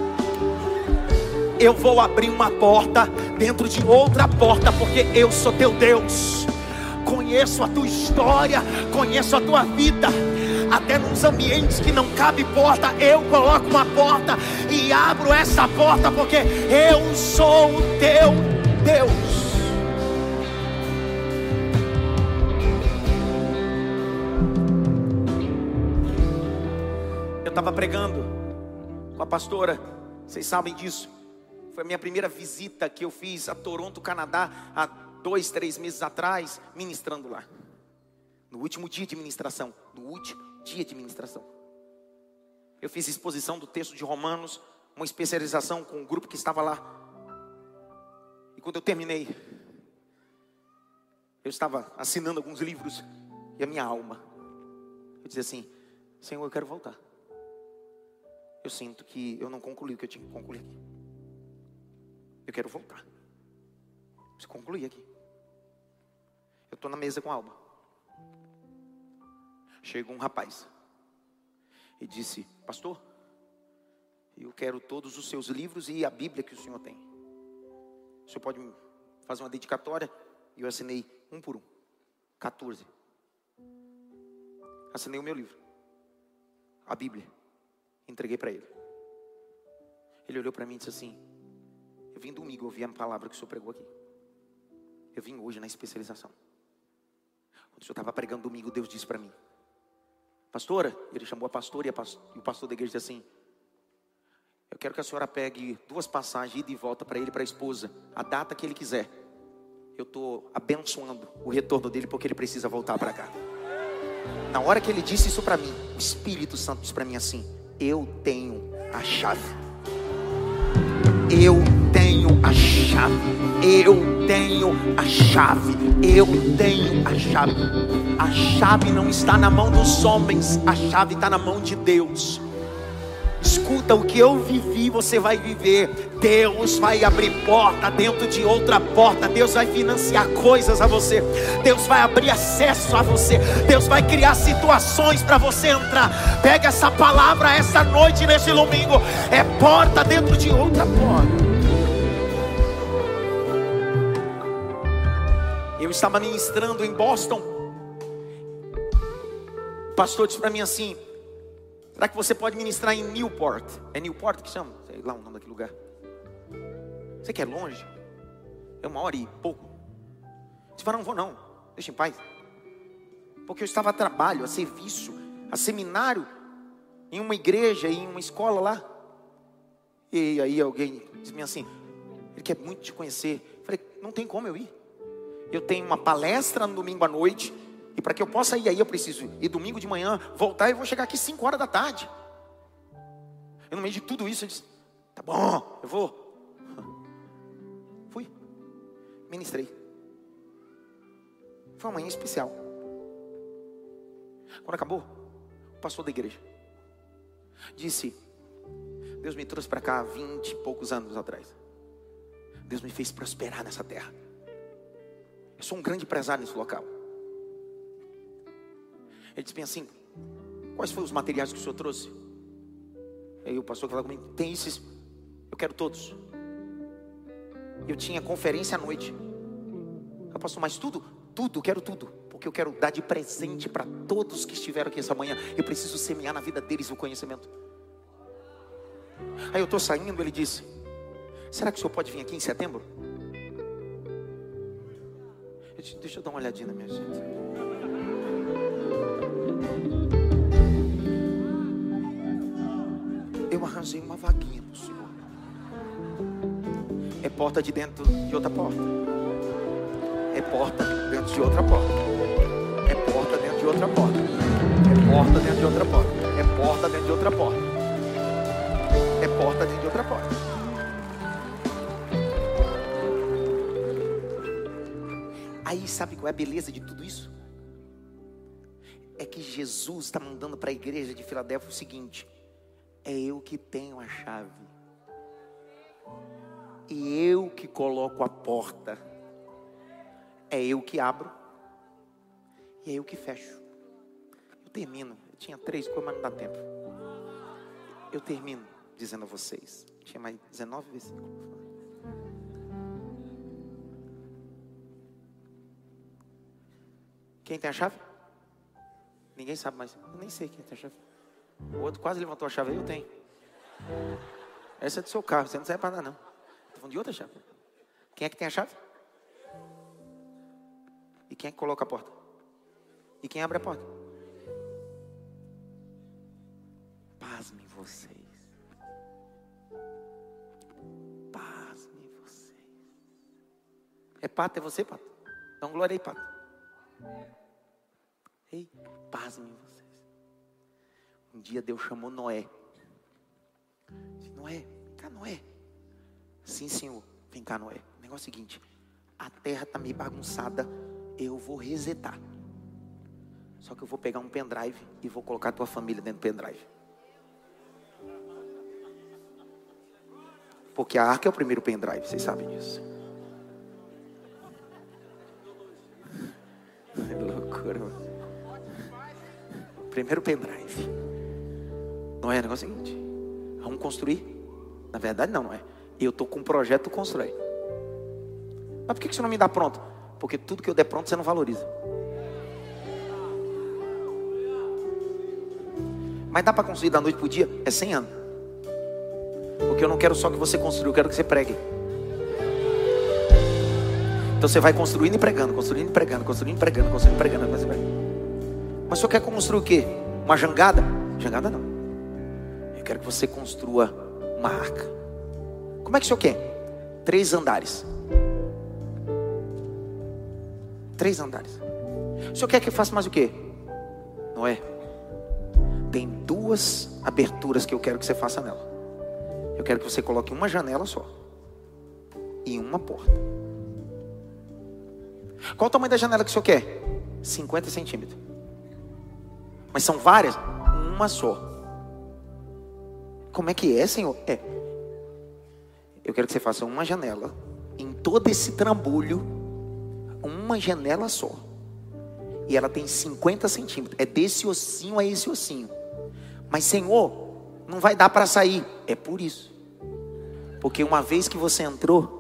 [SPEAKER 1] Eu vou abrir uma porta dentro de outra porta, porque eu sou teu Deus. Conheço a tua história, conheço a tua vida até nos ambientes que não cabe porta, eu coloco uma porta e abro essa porta, porque eu sou o teu Deus. Eu estava pregando com a pastora, vocês sabem disso. Foi a minha primeira visita que eu fiz a Toronto, Canadá, há dois, três meses atrás, ministrando lá. No último dia de ministração, no último dia de ministração. Eu fiz exposição do texto de Romanos, uma especialização com o um grupo que estava lá. E quando eu terminei, eu estava assinando alguns livros e a minha alma, eu dizia assim: Senhor, eu quero voltar. Eu sinto que eu não concluí o que eu tinha que concluir aqui. Eu quero voltar. Preciso concluir aqui. Eu estou na mesa com a alma. Chegou um rapaz e disse: Pastor, eu quero todos os seus livros e a Bíblia que o senhor tem. O senhor pode fazer uma dedicatória? E eu assinei um por um, 14. Assinei o meu livro, a Bíblia, entreguei para ele. Ele olhou para mim e disse assim: Eu vim domingo ouvir a palavra que o senhor pregou aqui. Eu vim hoje na especialização. Quando o senhor estava pregando domingo, Deus disse para mim: Pastora, ele chamou a pastora e, a pastor, e o pastor da igreja disse assim: Eu quero que a senhora pegue duas passagens, ida e volta para ele e para a esposa, a data que ele quiser. Eu estou abençoando o retorno dele porque ele precisa voltar para cá. Na hora que ele disse isso para mim, o Espírito Santo disse para mim assim: Eu tenho a chave. Eu chave. Eu tenho a chave. Eu tenho a chave. A chave não está na mão dos homens, a chave está na mão de Deus. Escuta o que eu vivi, você vai viver. Deus vai abrir porta dentro de outra porta. Deus vai financiar coisas a você. Deus vai abrir acesso a você. Deus vai criar situações para você entrar. Pega essa palavra essa noite, nesse domingo. É porta dentro de outra porta. Eu estava ministrando em Boston. O pastor disse para mim assim: Será que você pode ministrar em Newport? É Newport que chama? Sei lá o nome daquele lugar. Você quer longe? É uma hora e pouco. Você fala, não vou não, deixa em paz. Porque eu estava a trabalho, a serviço, a seminário, em uma igreja, em uma escola lá. E aí alguém disse assim, ele quer muito te conhecer. Eu falei, não tem como eu ir. Eu tenho uma palestra no domingo à noite e para que eu possa ir aí, eu preciso ir domingo de manhã, voltar e vou chegar aqui 5 horas da tarde. Eu no meio de tudo isso, eu disse, tá bom, eu vou. *laughs* Fui. Ministrei. Foi uma manhã especial. Quando acabou, o pastor da igreja disse: Deus me trouxe para cá vinte e poucos anos atrás. Deus me fez prosperar nessa terra. Eu sou um grande empresário nesse local. Ele disse bem assim: Quais foram os materiais que o senhor trouxe? Aí o pastor falou comigo: Tem esses, eu quero todos. Eu tinha conferência à noite. Eu posso mais tudo? Tudo, quero tudo. Porque eu quero dar de presente para todos que estiveram aqui essa manhã. Eu preciso semear na vida deles o conhecimento. Aí eu estou saindo, ele disse: Será que o senhor pode vir aqui em setembro? Deixa eu dar uma olhadinha na minha gente. Eu arranjei uma vaguinha para senhor. É porta de dentro de outra porta. É porta dentro de outra porta. É porta dentro de outra porta. É porta dentro de outra porta. É porta dentro de outra porta. É porta dentro de outra porta. Aí sabe qual é a beleza de tudo isso? É que Jesus está mandando para a igreja de Filadélfia o seguinte: é eu que tenho a chave, e eu que coloco a porta, é eu que abro, e é eu que fecho. Eu termino, eu tinha três coisas, mas não dá tempo. Eu termino dizendo a vocês, tinha mais 19 versículos. Quem tem a chave? Ninguém sabe mais. Eu nem sei quem tem a chave. O outro quase levantou a chave eu tenho. Essa é do seu carro, você não serve para nada, não. Estou falando de outra chave. Quem é que tem a chave? E quem é que coloca a porta? E quem abre a porta? Pasmem vocês. Pasmem vocês. É pato, é você, pato? Então glória aí, pato. Ei, pasmem vocês. Um dia Deus chamou Noé. Disse, Noé, vem cá, Noé. Sim, senhor, vem cá, Noé. O negócio é o seguinte: a terra está meio bagunçada. Eu vou resetar. Só que eu vou pegar um pendrive e vou colocar a tua família dentro do pendrive. Porque a arca é o primeiro pendrive, vocês sabem disso. *laughs* É loucura, mano. Primeiro pendrive. Não é o negócio seguinte. Vamos construir? Na verdade, não, não é. Eu estou com um projeto, constrói. Mas por que você não me dá pronto? Porque tudo que eu der pronto você não valoriza. Mas dá para construir da noite para o dia? É 100 anos. Porque eu não quero só que você construa, eu quero que você pregue. Então você vai construindo e pregando, construindo e pregando, construindo e pregando, construindo e pregando. Mas, mas o senhor quer construir o quê? Uma jangada? Jangada não. Eu quero que você construa uma arca. Como é que o senhor quer? Três andares. Três andares. O senhor quer que eu faça mais o quê? Não é? Tem duas aberturas que eu quero que você faça nela. Eu quero que você coloque uma janela só. E uma porta. Qual o tamanho da janela que o senhor quer? 50 centímetros. Mas são várias? Uma só. Como é que é, Senhor? É. Eu quero que você faça uma janela em todo esse trambulho, uma janela só. E ela tem 50 centímetros. É desse ossinho a esse ossinho. Mas, Senhor, não vai dar para sair. É por isso. Porque uma vez que você entrou,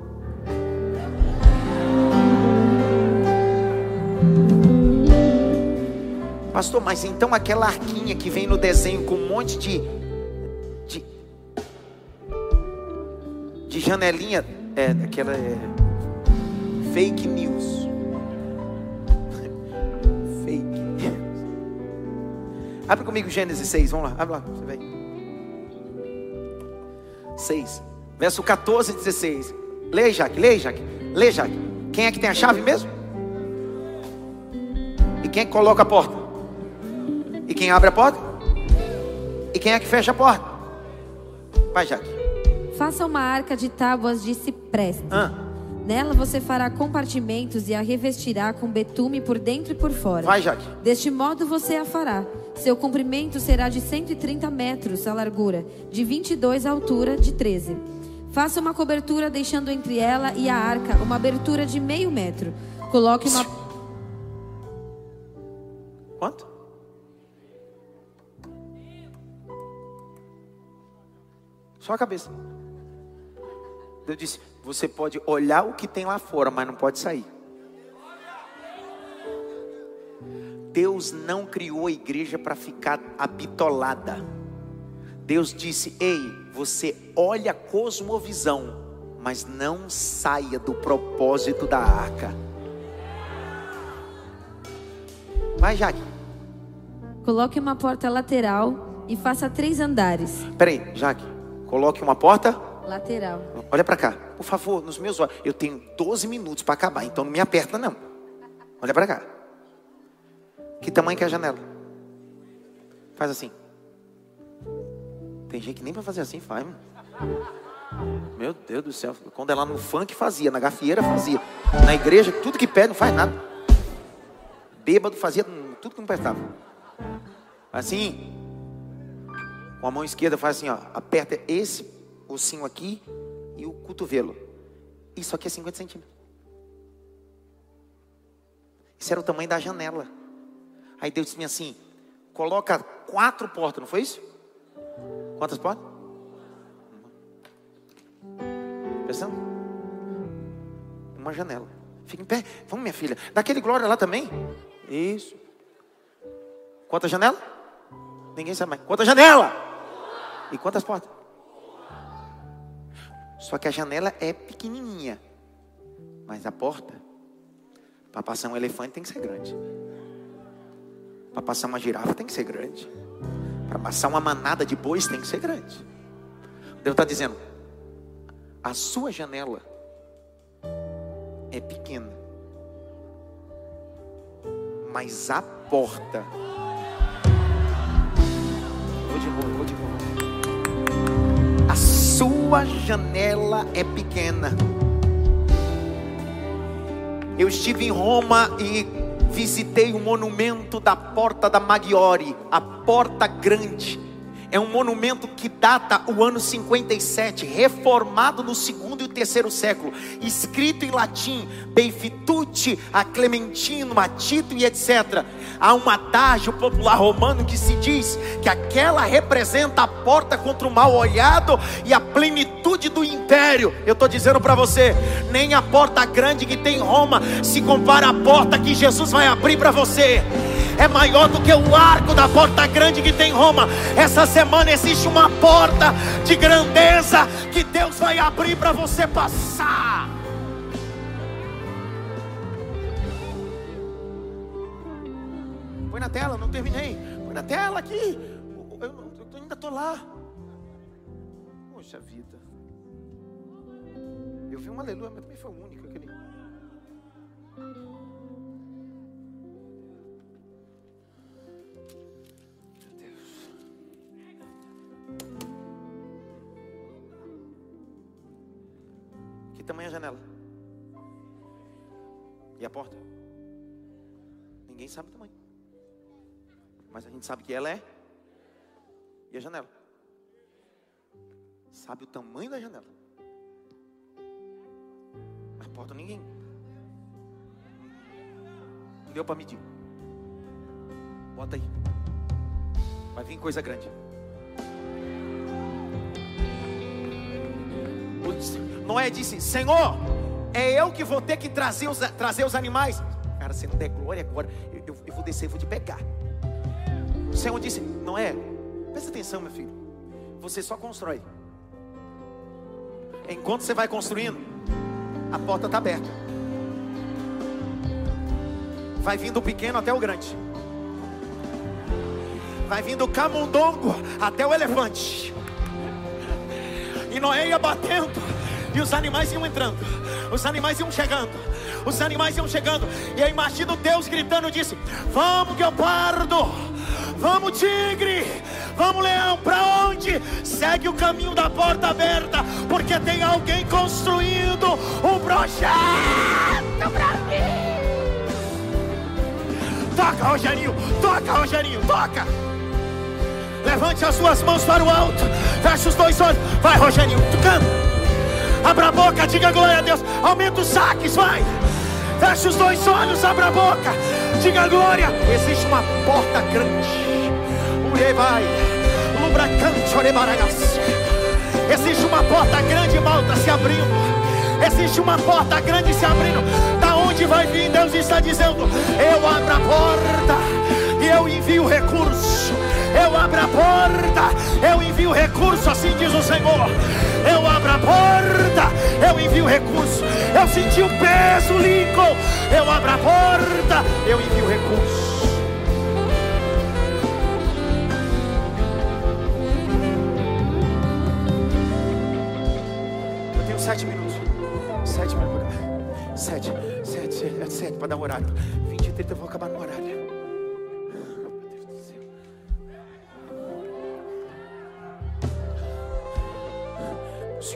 [SPEAKER 1] Pastor, mas então aquela arquinha que vem no desenho com um monte de de, de janelinha, é aquela é, fake news. *laughs* fake. Abre comigo Gênesis 6, vamos lá, abre lá, você vem. 6, verso 14 e 16. Leia, Jaque, leia, Jaque, leia, Jaque. Quem é que tem a chave mesmo? E quem é que coloca a porta? E quem abre a porta? E quem é que fecha a porta? Vai, Jaque.
[SPEAKER 2] Faça uma arca de tábuas de cipreste.
[SPEAKER 1] Ah,
[SPEAKER 2] Nela você fará compartimentos e a revestirá com betume por dentro e por fora.
[SPEAKER 1] vai, Jaque.
[SPEAKER 2] Deste modo você a fará. Seu comprimento será de 130 metros a largura, de 22 a altura, de 13. Faça uma cobertura deixando entre ela e a arca uma abertura de meio metro. Coloque uma
[SPEAKER 1] Quanto? Só a cabeça. Deus disse: você pode olhar o que tem lá fora, mas não pode sair. Deus não criou a igreja para ficar habitolada. Deus disse: Ei, você olha a cosmovisão, mas não saia do propósito da arca. Vai, Jaque.
[SPEAKER 2] Coloque uma porta lateral e faça três andares.
[SPEAKER 1] Peraí, Jaque. Coloque uma porta.
[SPEAKER 2] Lateral.
[SPEAKER 1] Olha para cá, por favor, nos meus olhos. Eu tenho 12 minutos para acabar, então não me aperta, não. Olha para cá. Que tamanho que é a janela? Faz assim. Tem gente que nem para fazer assim faz. Mano. Meu Deus do céu. Quando ela no funk fazia, na gafieira fazia. Na igreja, tudo que pede não faz nada. Bêbado fazia tudo que não prestava. Assim. Com a mão esquerda faz assim, ó. Aperta esse ossinho aqui e o cotovelo. Isso aqui é 50 centímetros. Isso era o tamanho da janela. Aí Deus disse assim: coloca quatro portas, não foi isso? Quantas portas? Pensando? Uma janela. Fica em pé. Vamos, minha filha. Daquele glória lá também? Isso. Quantas janelas? Ninguém sabe mais. Quantas janelas? E quantas portas? Só que a janela é pequenininha. Mas a porta, para passar um elefante tem que ser grande. Para passar uma girafa tem que ser grande. Para passar uma manada de bois tem que ser grande. Deus está dizendo: a sua janela é pequena, mas a porta. Vou de novo, vou de novo. Sua janela é pequena. Eu estive em Roma e visitei o monumento da Porta da Maggiore, a Porta Grande. É um monumento que data o ano 57, reformado no segundo e terceiro século, escrito em latim, Beifituti, a Clementino, a Tito e etc. Há um adágio popular romano que se diz que aquela representa a porta contra o mal olhado e a plenitude do império. Eu estou dizendo para você, nem a porta grande que tem em Roma se compara à porta que Jesus vai abrir para você é maior do que o arco da porta grande que tem em Roma. Essa semana existe uma porta de grandeza que Deus vai abrir para você passar. Põe na tela, não terminei. Põe na tela aqui. Eu, eu, eu ainda estou lá. Poxa vida. Eu vi um aleluia, mas também foi o aquele. tamanho a janela? E a porta? Ninguém sabe o tamanho. Mas a gente sabe que ela é. E a janela? Sabe o tamanho da janela? A porta ninguém. Não deu para medir. Bota aí. Vai vir coisa grande. Noé disse: Senhor, é eu que vou ter que trazer os, trazer os animais. Cara, se não der glória agora, eu, eu, eu vou descer e vou te pegar. O Senhor disse: Noé, presta atenção, meu filho. Você só constrói. Enquanto você vai construindo, a porta está aberta. Vai vindo o pequeno até o grande. Vai vindo o camundongo até o elefante. E Noé ia batendo. E os animais iam entrando, os animais iam chegando, os animais iam chegando. E eu imagino Deus gritando: disse: Vamos, guepardo, vamos, tigre, vamos, leão, para onde? Segue o caminho da porta aberta, porque tem alguém construindo um projeto para mim. Toca, Rogerinho, toca, Rogerinho, toca. Levante as suas mãos para o alto, feche os dois olhos, vai, Rogerinho, tu. Abra a boca, diga glória a Deus. Aumenta os saques, vai. Feche os dois olhos, abra a boca. Diga glória. Existe uma porta grande. Urebai. Lubracante, orebaragas. Existe uma porta grande, malta, se abrindo. Existe uma porta grande se abrindo. Da onde vai vir, Deus está dizendo: Eu abro a porta e eu envio recurso. Eu abro a porta, eu envio recurso, assim diz o Senhor. Eu abro a porta, eu envio recurso. Eu senti o peso, Lincoln. Eu abro a porta, eu envio recurso. Eu tenho sete minutos. Sete minutos. Sete, sete, sete, sete para dar o horário. 20 e 30 eu vou acabar no horário.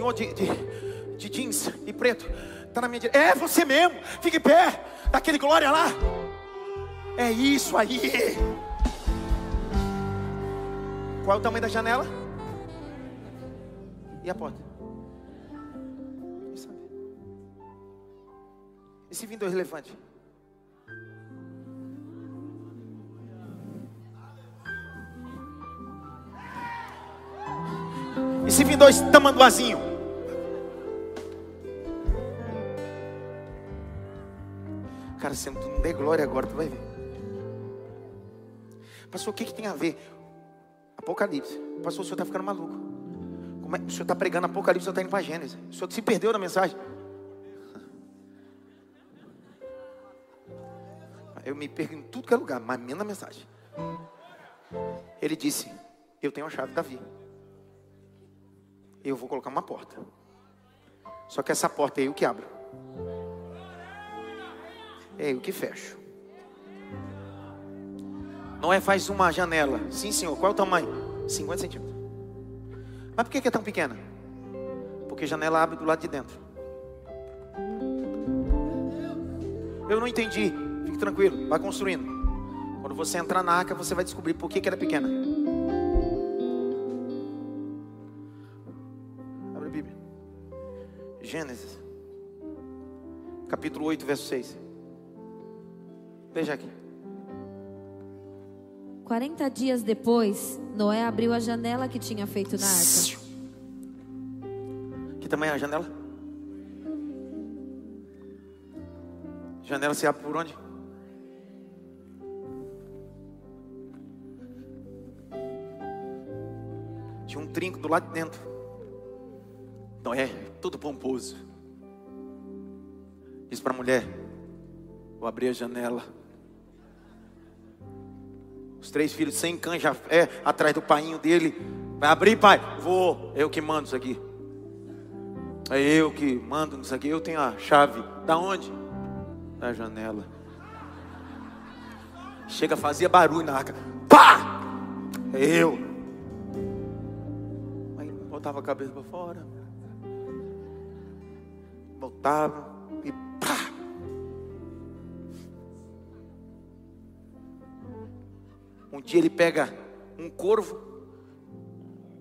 [SPEAKER 1] Senhor de, de, de jeans e preto está na minha direita. É você mesmo. Fique em pé. Daquele glória lá. É isso aí. Qual é o tamanho da janela? E a porta? E se vir dois elefantes? E se vir dois tamanduazinhos? Cara, se tu não der glória agora, tu vai ver. Pastor, o que, que tem a ver? Apocalipse. Pastor, o senhor está ficando maluco. Como é? O senhor está pregando Apocalipse, o senhor está indo para Gênesis. O senhor se perdeu na mensagem. *laughs* Eu me perco em tudo que é lugar, mas menos na mensagem. Ele disse: Eu tenho a chave da vida. Eu vou colocar uma porta. Só que essa porta é eu que abro. É eu que fecho. Noé faz uma janela. Sim, senhor. Qual é o tamanho? 50 centímetros. Mas por que é tão pequena? Porque a janela abre do lado de dentro. Eu não entendi. Fique tranquilo. Vai construindo. Quando você entrar na arca, você vai descobrir por que, que ela é pequena. Abre a Bíblia. Gênesis. Capítulo 8, verso 6. Veja aqui.
[SPEAKER 2] 40 dias depois, Noé abriu a janela que tinha feito na arca.
[SPEAKER 1] Que tamanho é a janela? Janela se abre por onde? Tinha um trinco do lado de dentro. Noé, todo pomposo. Diz para a mulher: Vou abrir a janela. Os três filhos sem canja é atrás do painho dele. Vai abrir, pai? Vou. Eu que mando isso aqui. É eu que mando isso aqui. Eu tenho a chave. Da onde? Da janela. Chega, fazia barulho na arca. Pá! É eu. Aí botava a cabeça para fora. Voltava Um dia ele pega um corvo.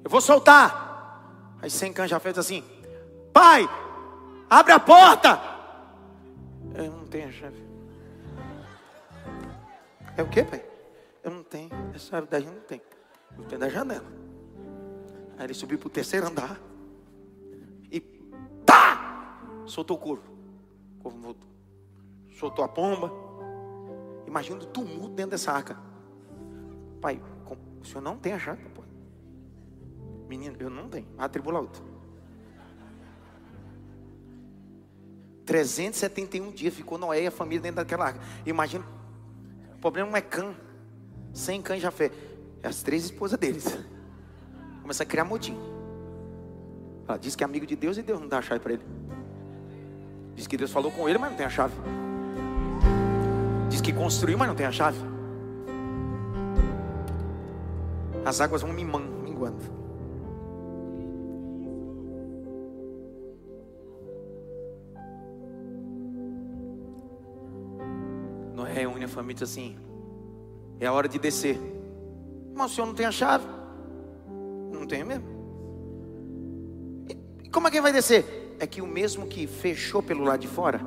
[SPEAKER 1] Eu vou soltar. Aí sem canja fez assim: Pai, abre a porta. Eu não tenho a chave. É o que, pai? Eu não tenho. A chave daí não tem. Eu tenho da janela. Aí ele subiu para o terceiro andar. E pá! Soltou o corvo. O corvo voltou. Soltou a pomba. Imagina o tumulto dentro dessa arca. Pai, o senhor não tem a chave, pô. Menino, eu não tenho. Atribula outro. 371 dias ficou Noé e a família dentro daquela arca. Imagina, o problema não é cã. Sem cã já fé. É as três esposas deles. Começa a criar motim. Ela diz que é amigo de Deus e Deus não dá a chave para ele. Diz que Deus falou com ele, mas não tem a chave. Diz que construiu, mas não tem a chave. As águas vão mimando, minguando. Noé reúne a família assim: É a hora de descer. Mas o senhor não tem a chave? Não tenho mesmo. E como é que vai descer? É que o mesmo que fechou pelo lado de fora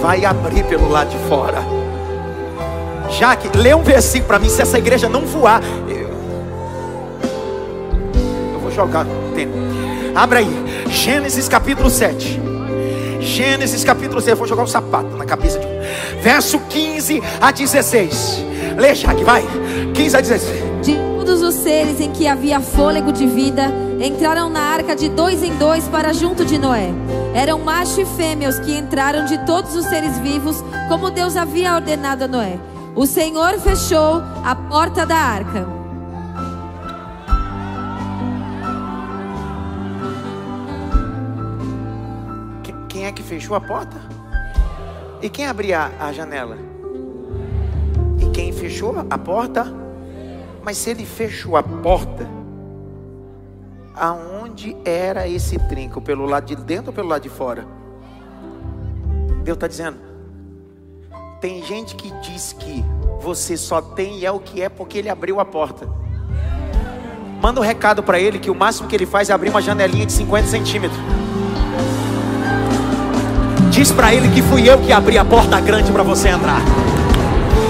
[SPEAKER 1] vai abrir pelo lado de fora. Jaque, lê um versículo para mim. Se essa igreja não voar, eu, eu vou jogar. Tem. Abra aí. Gênesis capítulo 7. Gênesis capítulo 6. Eu vou jogar um sapato na cabeça de um. Verso 15 a 16. Lê, Jaque, vai. 15 a 16.
[SPEAKER 2] De todos os seres em que havia fôlego de vida, entraram na arca de dois em dois para junto de Noé. Eram macho e fêmeas que entraram de todos os seres vivos, como Deus havia ordenado a Noé. O Senhor fechou a porta da arca.
[SPEAKER 1] Quem é que fechou a porta? E quem abria a janela? E quem fechou a porta? Mas se ele fechou a porta, aonde era esse trinco? Pelo lado de dentro ou pelo lado de fora? Deus está dizendo. Tem gente que diz que você só tem e é o que é porque ele abriu a porta. Manda um recado para ele que o máximo que ele faz é abrir uma janelinha de 50 centímetros. Diz para ele que fui eu que abri a porta grande para você entrar.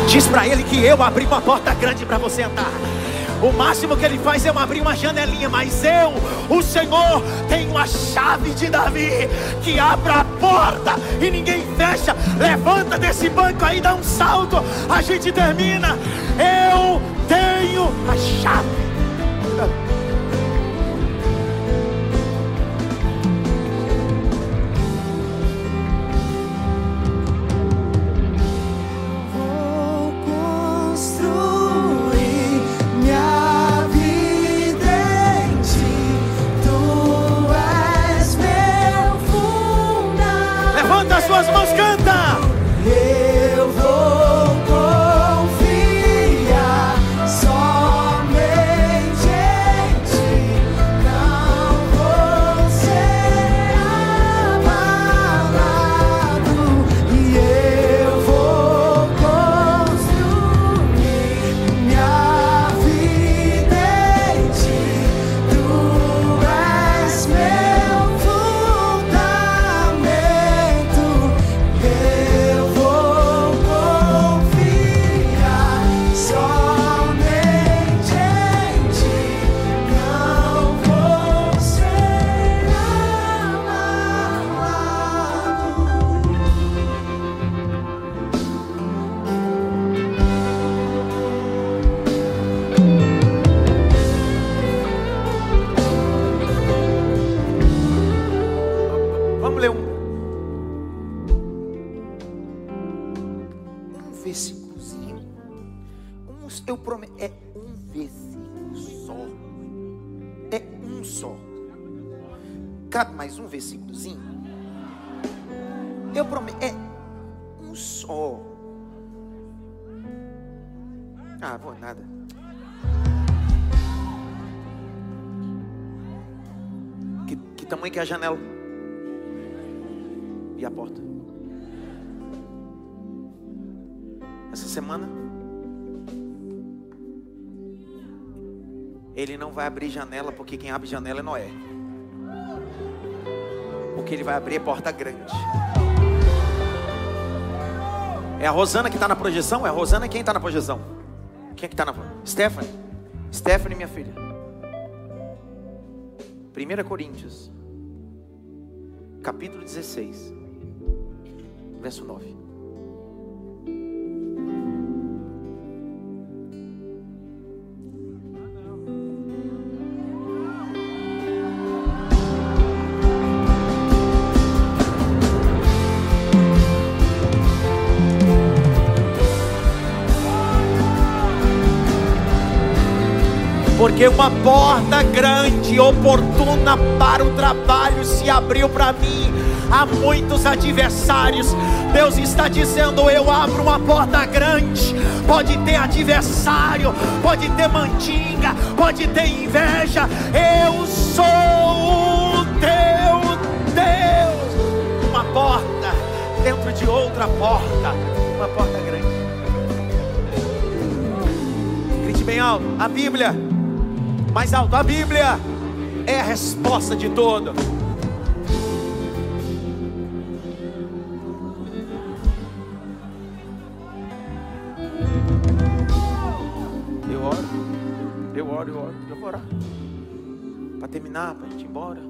[SPEAKER 1] Diz para ele que eu abri uma porta grande para você entrar. O máximo que ele faz é abrir uma janelinha, mas eu, o Senhor, tenho a chave de Davi que abre a porta e ninguém fecha. Levanta desse banco aí, dá um salto. A gente termina. Eu tenho a chave. Que é a janela e a porta. Essa semana ele não vai abrir janela porque quem abre janela é Noé. Porque ele vai abrir a porta grande. É a Rosana que está na projeção? É a Rosana quem está na projeção? Quem é que está na Stephanie? Stephanie, minha filha. 1 Coríntios capítulo 16, verso 9. Porque uma porta grande, oportuna para o trabalho se abriu para mim. Há muitos adversários. Deus está dizendo: Eu abro uma porta grande. Pode ter adversário, pode ter mandinga, pode ter inveja. Eu sou o teu Deus. Uma porta dentro de outra porta. Uma porta grande. Grite bem alto. A Bíblia mais alto, a Bíblia é a resposta de tudo. Eu oro, eu oro, eu oro, eu vou orar. Para terminar, para a gente ir embora.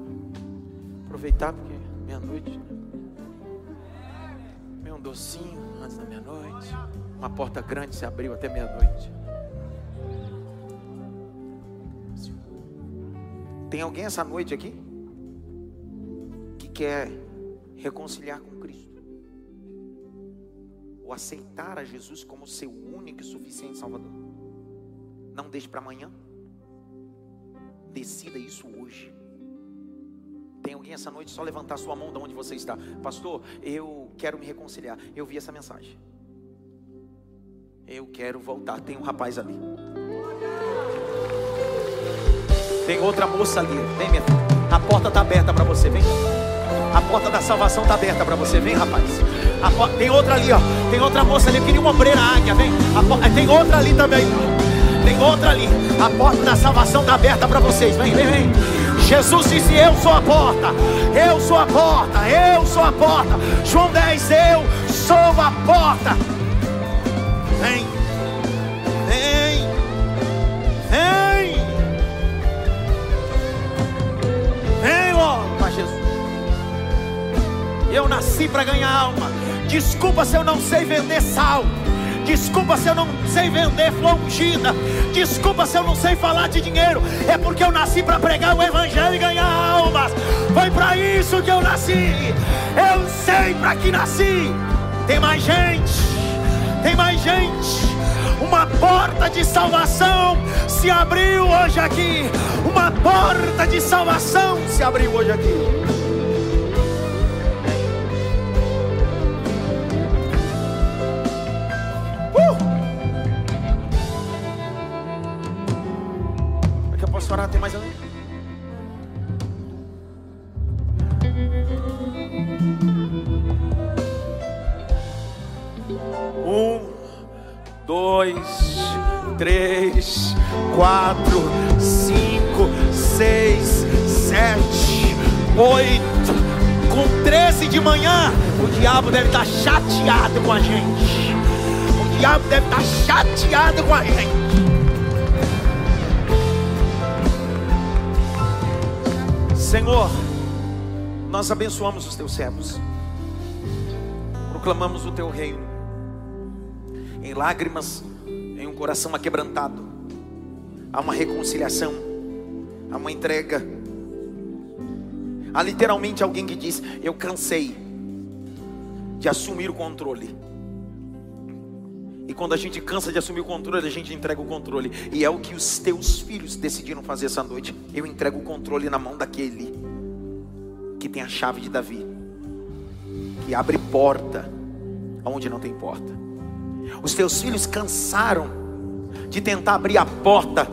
[SPEAKER 1] Aproveitar porque meia-noite. Né? Meio um docinho antes da meia-noite. Uma porta grande se abriu até meia-noite. Tem alguém essa noite aqui que quer reconciliar com Cristo? Ou aceitar a Jesus como seu único e suficiente Salvador? Não deixe para amanhã. Decida isso hoje. Tem alguém essa noite só levantar sua mão de onde você está, pastor? Eu quero me reconciliar. Eu vi essa mensagem. Eu quero voltar. Tem um rapaz ali. Tem outra moça ali. Vem, minha filha. A porta está aberta para você. Vem. A porta da salvação está aberta para você. Vem, rapaz. Tem outra ali, ó. Tem outra moça ali. Eu queria uma obreira águia. Vem. Por... Tem outra ali também. Tem outra ali. A porta da salvação está aberta para vocês. Vem, vem, vem. Jesus disse: Eu sou a porta. Eu sou a porta. Eu sou a porta. João 10, eu sou a porta. Vem. Eu nasci para ganhar alma. Desculpa se eu não sei vender sal. Desculpa se eu não sei vender flor ungida. Desculpa se eu não sei falar de dinheiro. É porque eu nasci para pregar o evangelho e ganhar almas. Foi para isso que eu nasci. Eu sei para que nasci. Tem mais gente. Tem mais gente. Uma porta de salvação se abriu hoje aqui. Uma porta de salvação se abriu hoje aqui. Três, quatro, cinco, seis, sete, oito. Com 13 de manhã, o diabo deve estar chateado com a gente. O diabo deve estar chateado com a gente. Senhor, nós abençoamos os teus servos, proclamamos o teu reino, em lágrimas, em um coração aquebrantado, há uma reconciliação, há uma entrega, há literalmente alguém que diz: Eu cansei de assumir o controle. E quando a gente cansa de assumir o controle, a gente entrega o controle. E é o que os teus filhos decidiram fazer essa noite. Eu entrego o controle na mão daquele que tem a chave de Davi, que abre porta onde não tem porta. Os teus filhos cansaram de tentar abrir a porta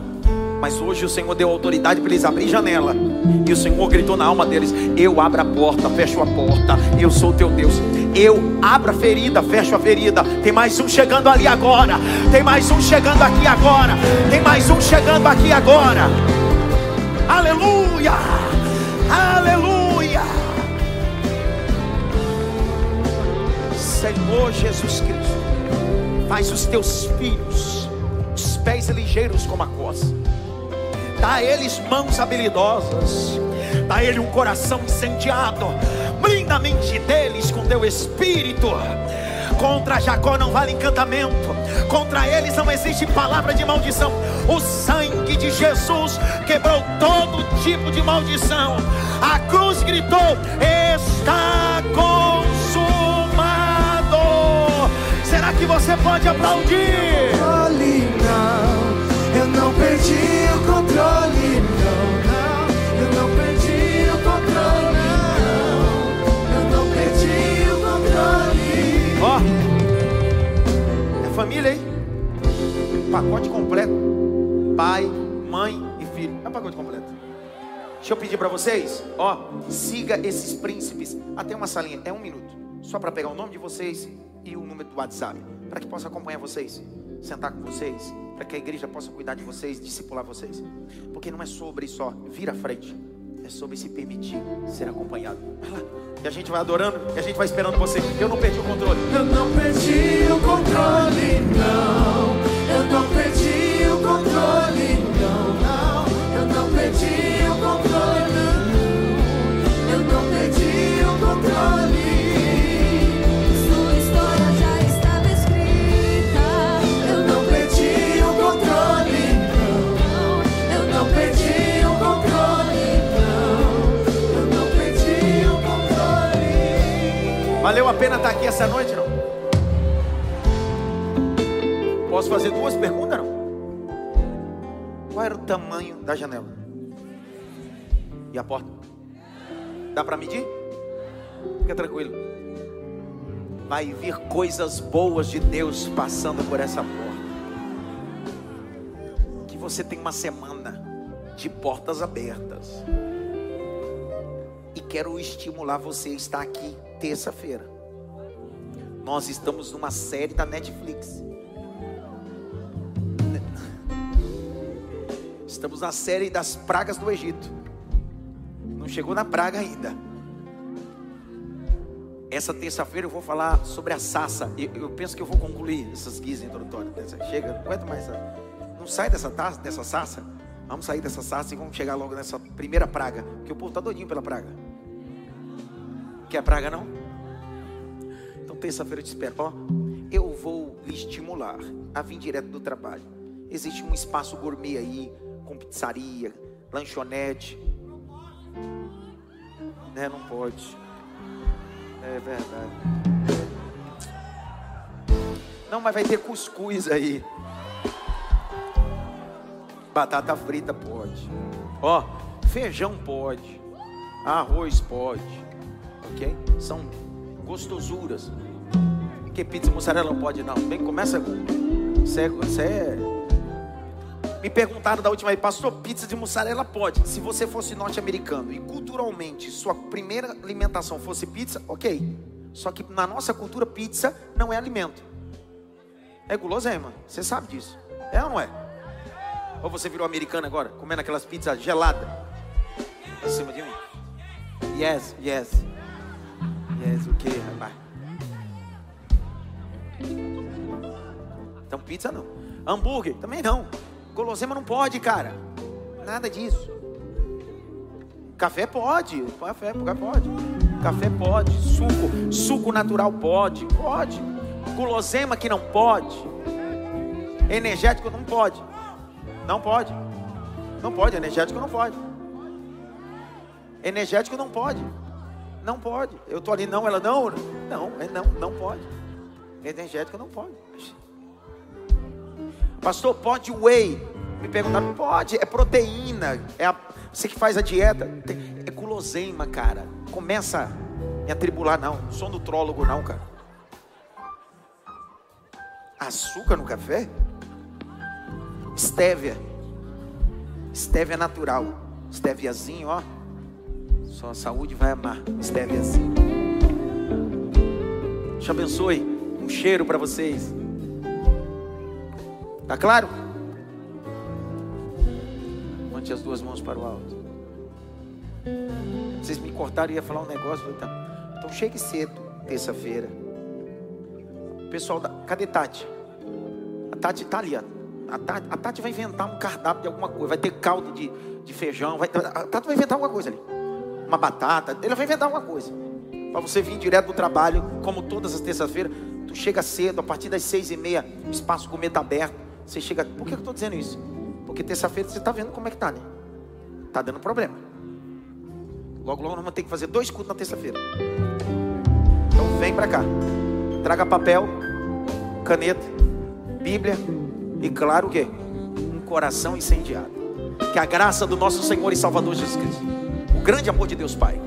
[SPEAKER 1] mas hoje o Senhor deu autoridade para eles abrir janela. E o Senhor gritou na alma deles: Eu abro a porta, fecho a porta. Eu sou teu Deus. Eu abro a ferida, fecho a ferida. Tem mais um chegando ali agora. Tem mais um chegando aqui agora. Tem mais um chegando aqui agora. Aleluia! Aleluia! Senhor Jesus Cristo, faz os teus filhos os pés ligeiros como a coça dá a eles mãos habilidosas, dá a ele um coração incendiado, blinda a mente deles com teu espírito. Contra Jacó não vale encantamento, contra eles não existe palavra de maldição. O sangue de Jesus quebrou todo tipo de maldição. A cruz gritou: Está consumado. Que você pode aplaudir?
[SPEAKER 3] Eu não perdi o controle, não, não. Eu não perdi o controle, não. Eu não perdi o controle.
[SPEAKER 1] Ó, oh, é família, hein? Pacote completo. Pai, mãe e filho. É um pacote completo. Deixa eu pedir para vocês, ó, siga esses príncipes até uma salinha, é um minuto, só para pegar o nome de vocês e o número do WhatsApp, para que possa acompanhar vocês sentar com vocês, para que a igreja possa cuidar de vocês, discipular vocês. Porque não é sobre só vir à frente, é sobre se permitir ser acompanhado. E a gente vai adorando, e a gente vai esperando você. Eu não perdi o controle.
[SPEAKER 3] Eu não perdi o controle, não
[SPEAKER 1] tamanho da janela? E a porta? Dá para medir? Fica tranquilo. Vai vir coisas boas de Deus passando por essa porta. Que você tem uma semana de portas abertas. E quero estimular você a estar aqui terça-feira. Nós estamos numa série da Netflix. Estamos na série das pragas do Egito. Não chegou na praga ainda. Essa terça-feira eu vou falar sobre a sassa. Eu, eu, penso que eu vou concluir essas guias introdutórias. Chega, não aguento mais. Não sai dessa taça, dessa sassa. Vamos sair dessa sassa e vamos chegar logo nessa primeira praga. Porque o povo está doidinho pela praga. Quer praga não? Então terça-feira eu te espero. Ó, eu vou lhe estimular a vir direto do trabalho. Existe um espaço gourmet aí, com pizzaria, lanchonete. Né, não pode. É verdade. Não, mas vai ter cuscuz aí. Batata frita pode. Ó, feijão pode. Arroz pode. Ok? São gostosuras. Que pizza mussarela não pode não. Bem, começa com. Você é, é... Me perguntaram da última vez, pastor, pizza de mussarela pode. Se você fosse norte-americano e culturalmente sua primeira alimentação fosse pizza, ok. Só que na nossa cultura, pizza não é alimento. É guloseima. Você sabe disso. É ou não é? Ou você virou americano agora, comendo aquelas pizzas geladas? Acima de mim. Yes, yes. Yes, o que, rapaz? Então pizza não. Hambúrguer também não. Gulosema não pode, cara. Nada disso. Café pode. Café, café pode. Café pode. Suco. Suco natural pode. Pode. Gulosema que não pode. Energético não pode. Não pode. Não pode. Energético não pode. Energético não pode. Não pode. Eu tô ali, não, ela não. Não, é não, não pode. Energético não pode. Pastor, pode whey? Me perguntaram, pode, é proteína, é a, você que faz a dieta, é guloseima, cara. Começa a me atribular, não, não sou nutrólogo, não, cara. Açúcar no café? Estévia. Estévia natural. Estéviazinho, ó. Só a saúde vai amar. Estéviazinho. Te abençoe. Um cheiro para vocês. Tá claro? Levante as duas mãos para o alto. Vocês me cortaram e ia falar um negócio. Tá. Então chegue cedo, terça-feira. Pessoal, da... cadê Tati? A Tati está ali. A Tati, a Tati, vai inventar um cardápio de alguma coisa. Vai ter caldo de, de feijão. Vai... A Tati vai inventar alguma coisa ali. Uma batata. Ele vai inventar alguma coisa. Para você vir direto do trabalho, como todas as terças-feiras. Tu chega cedo, a partir das seis e meia, o espaço comer está aberto. Você chega. Por que eu estou dizendo isso? Porque terça-feira você está vendo como é que está, né? Está dando problema. Logo, logo nós vamos ter que fazer dois cultos na terça-feira. Então vem para cá. Traga papel, caneta, Bíblia e claro o quê? Um coração incendiado. Que a graça do nosso Senhor e Salvador Jesus Cristo, o grande amor de Deus Pai,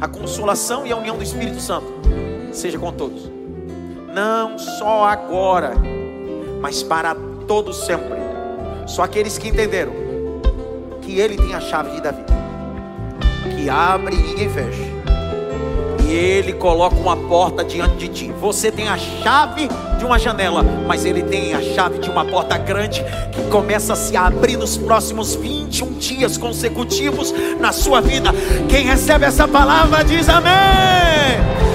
[SPEAKER 1] a consolação e a união do Espírito Santo seja com todos. Não só agora, mas para todos sempre. Só aqueles que entenderam que Ele tem a chave da vida, que abre e ninguém fecha. E Ele coloca uma porta diante de ti. Você tem a chave de uma janela, mas Ele tem a chave de uma porta grande que começa a se abrir nos próximos 21 dias consecutivos na sua vida. Quem recebe essa palavra diz amém.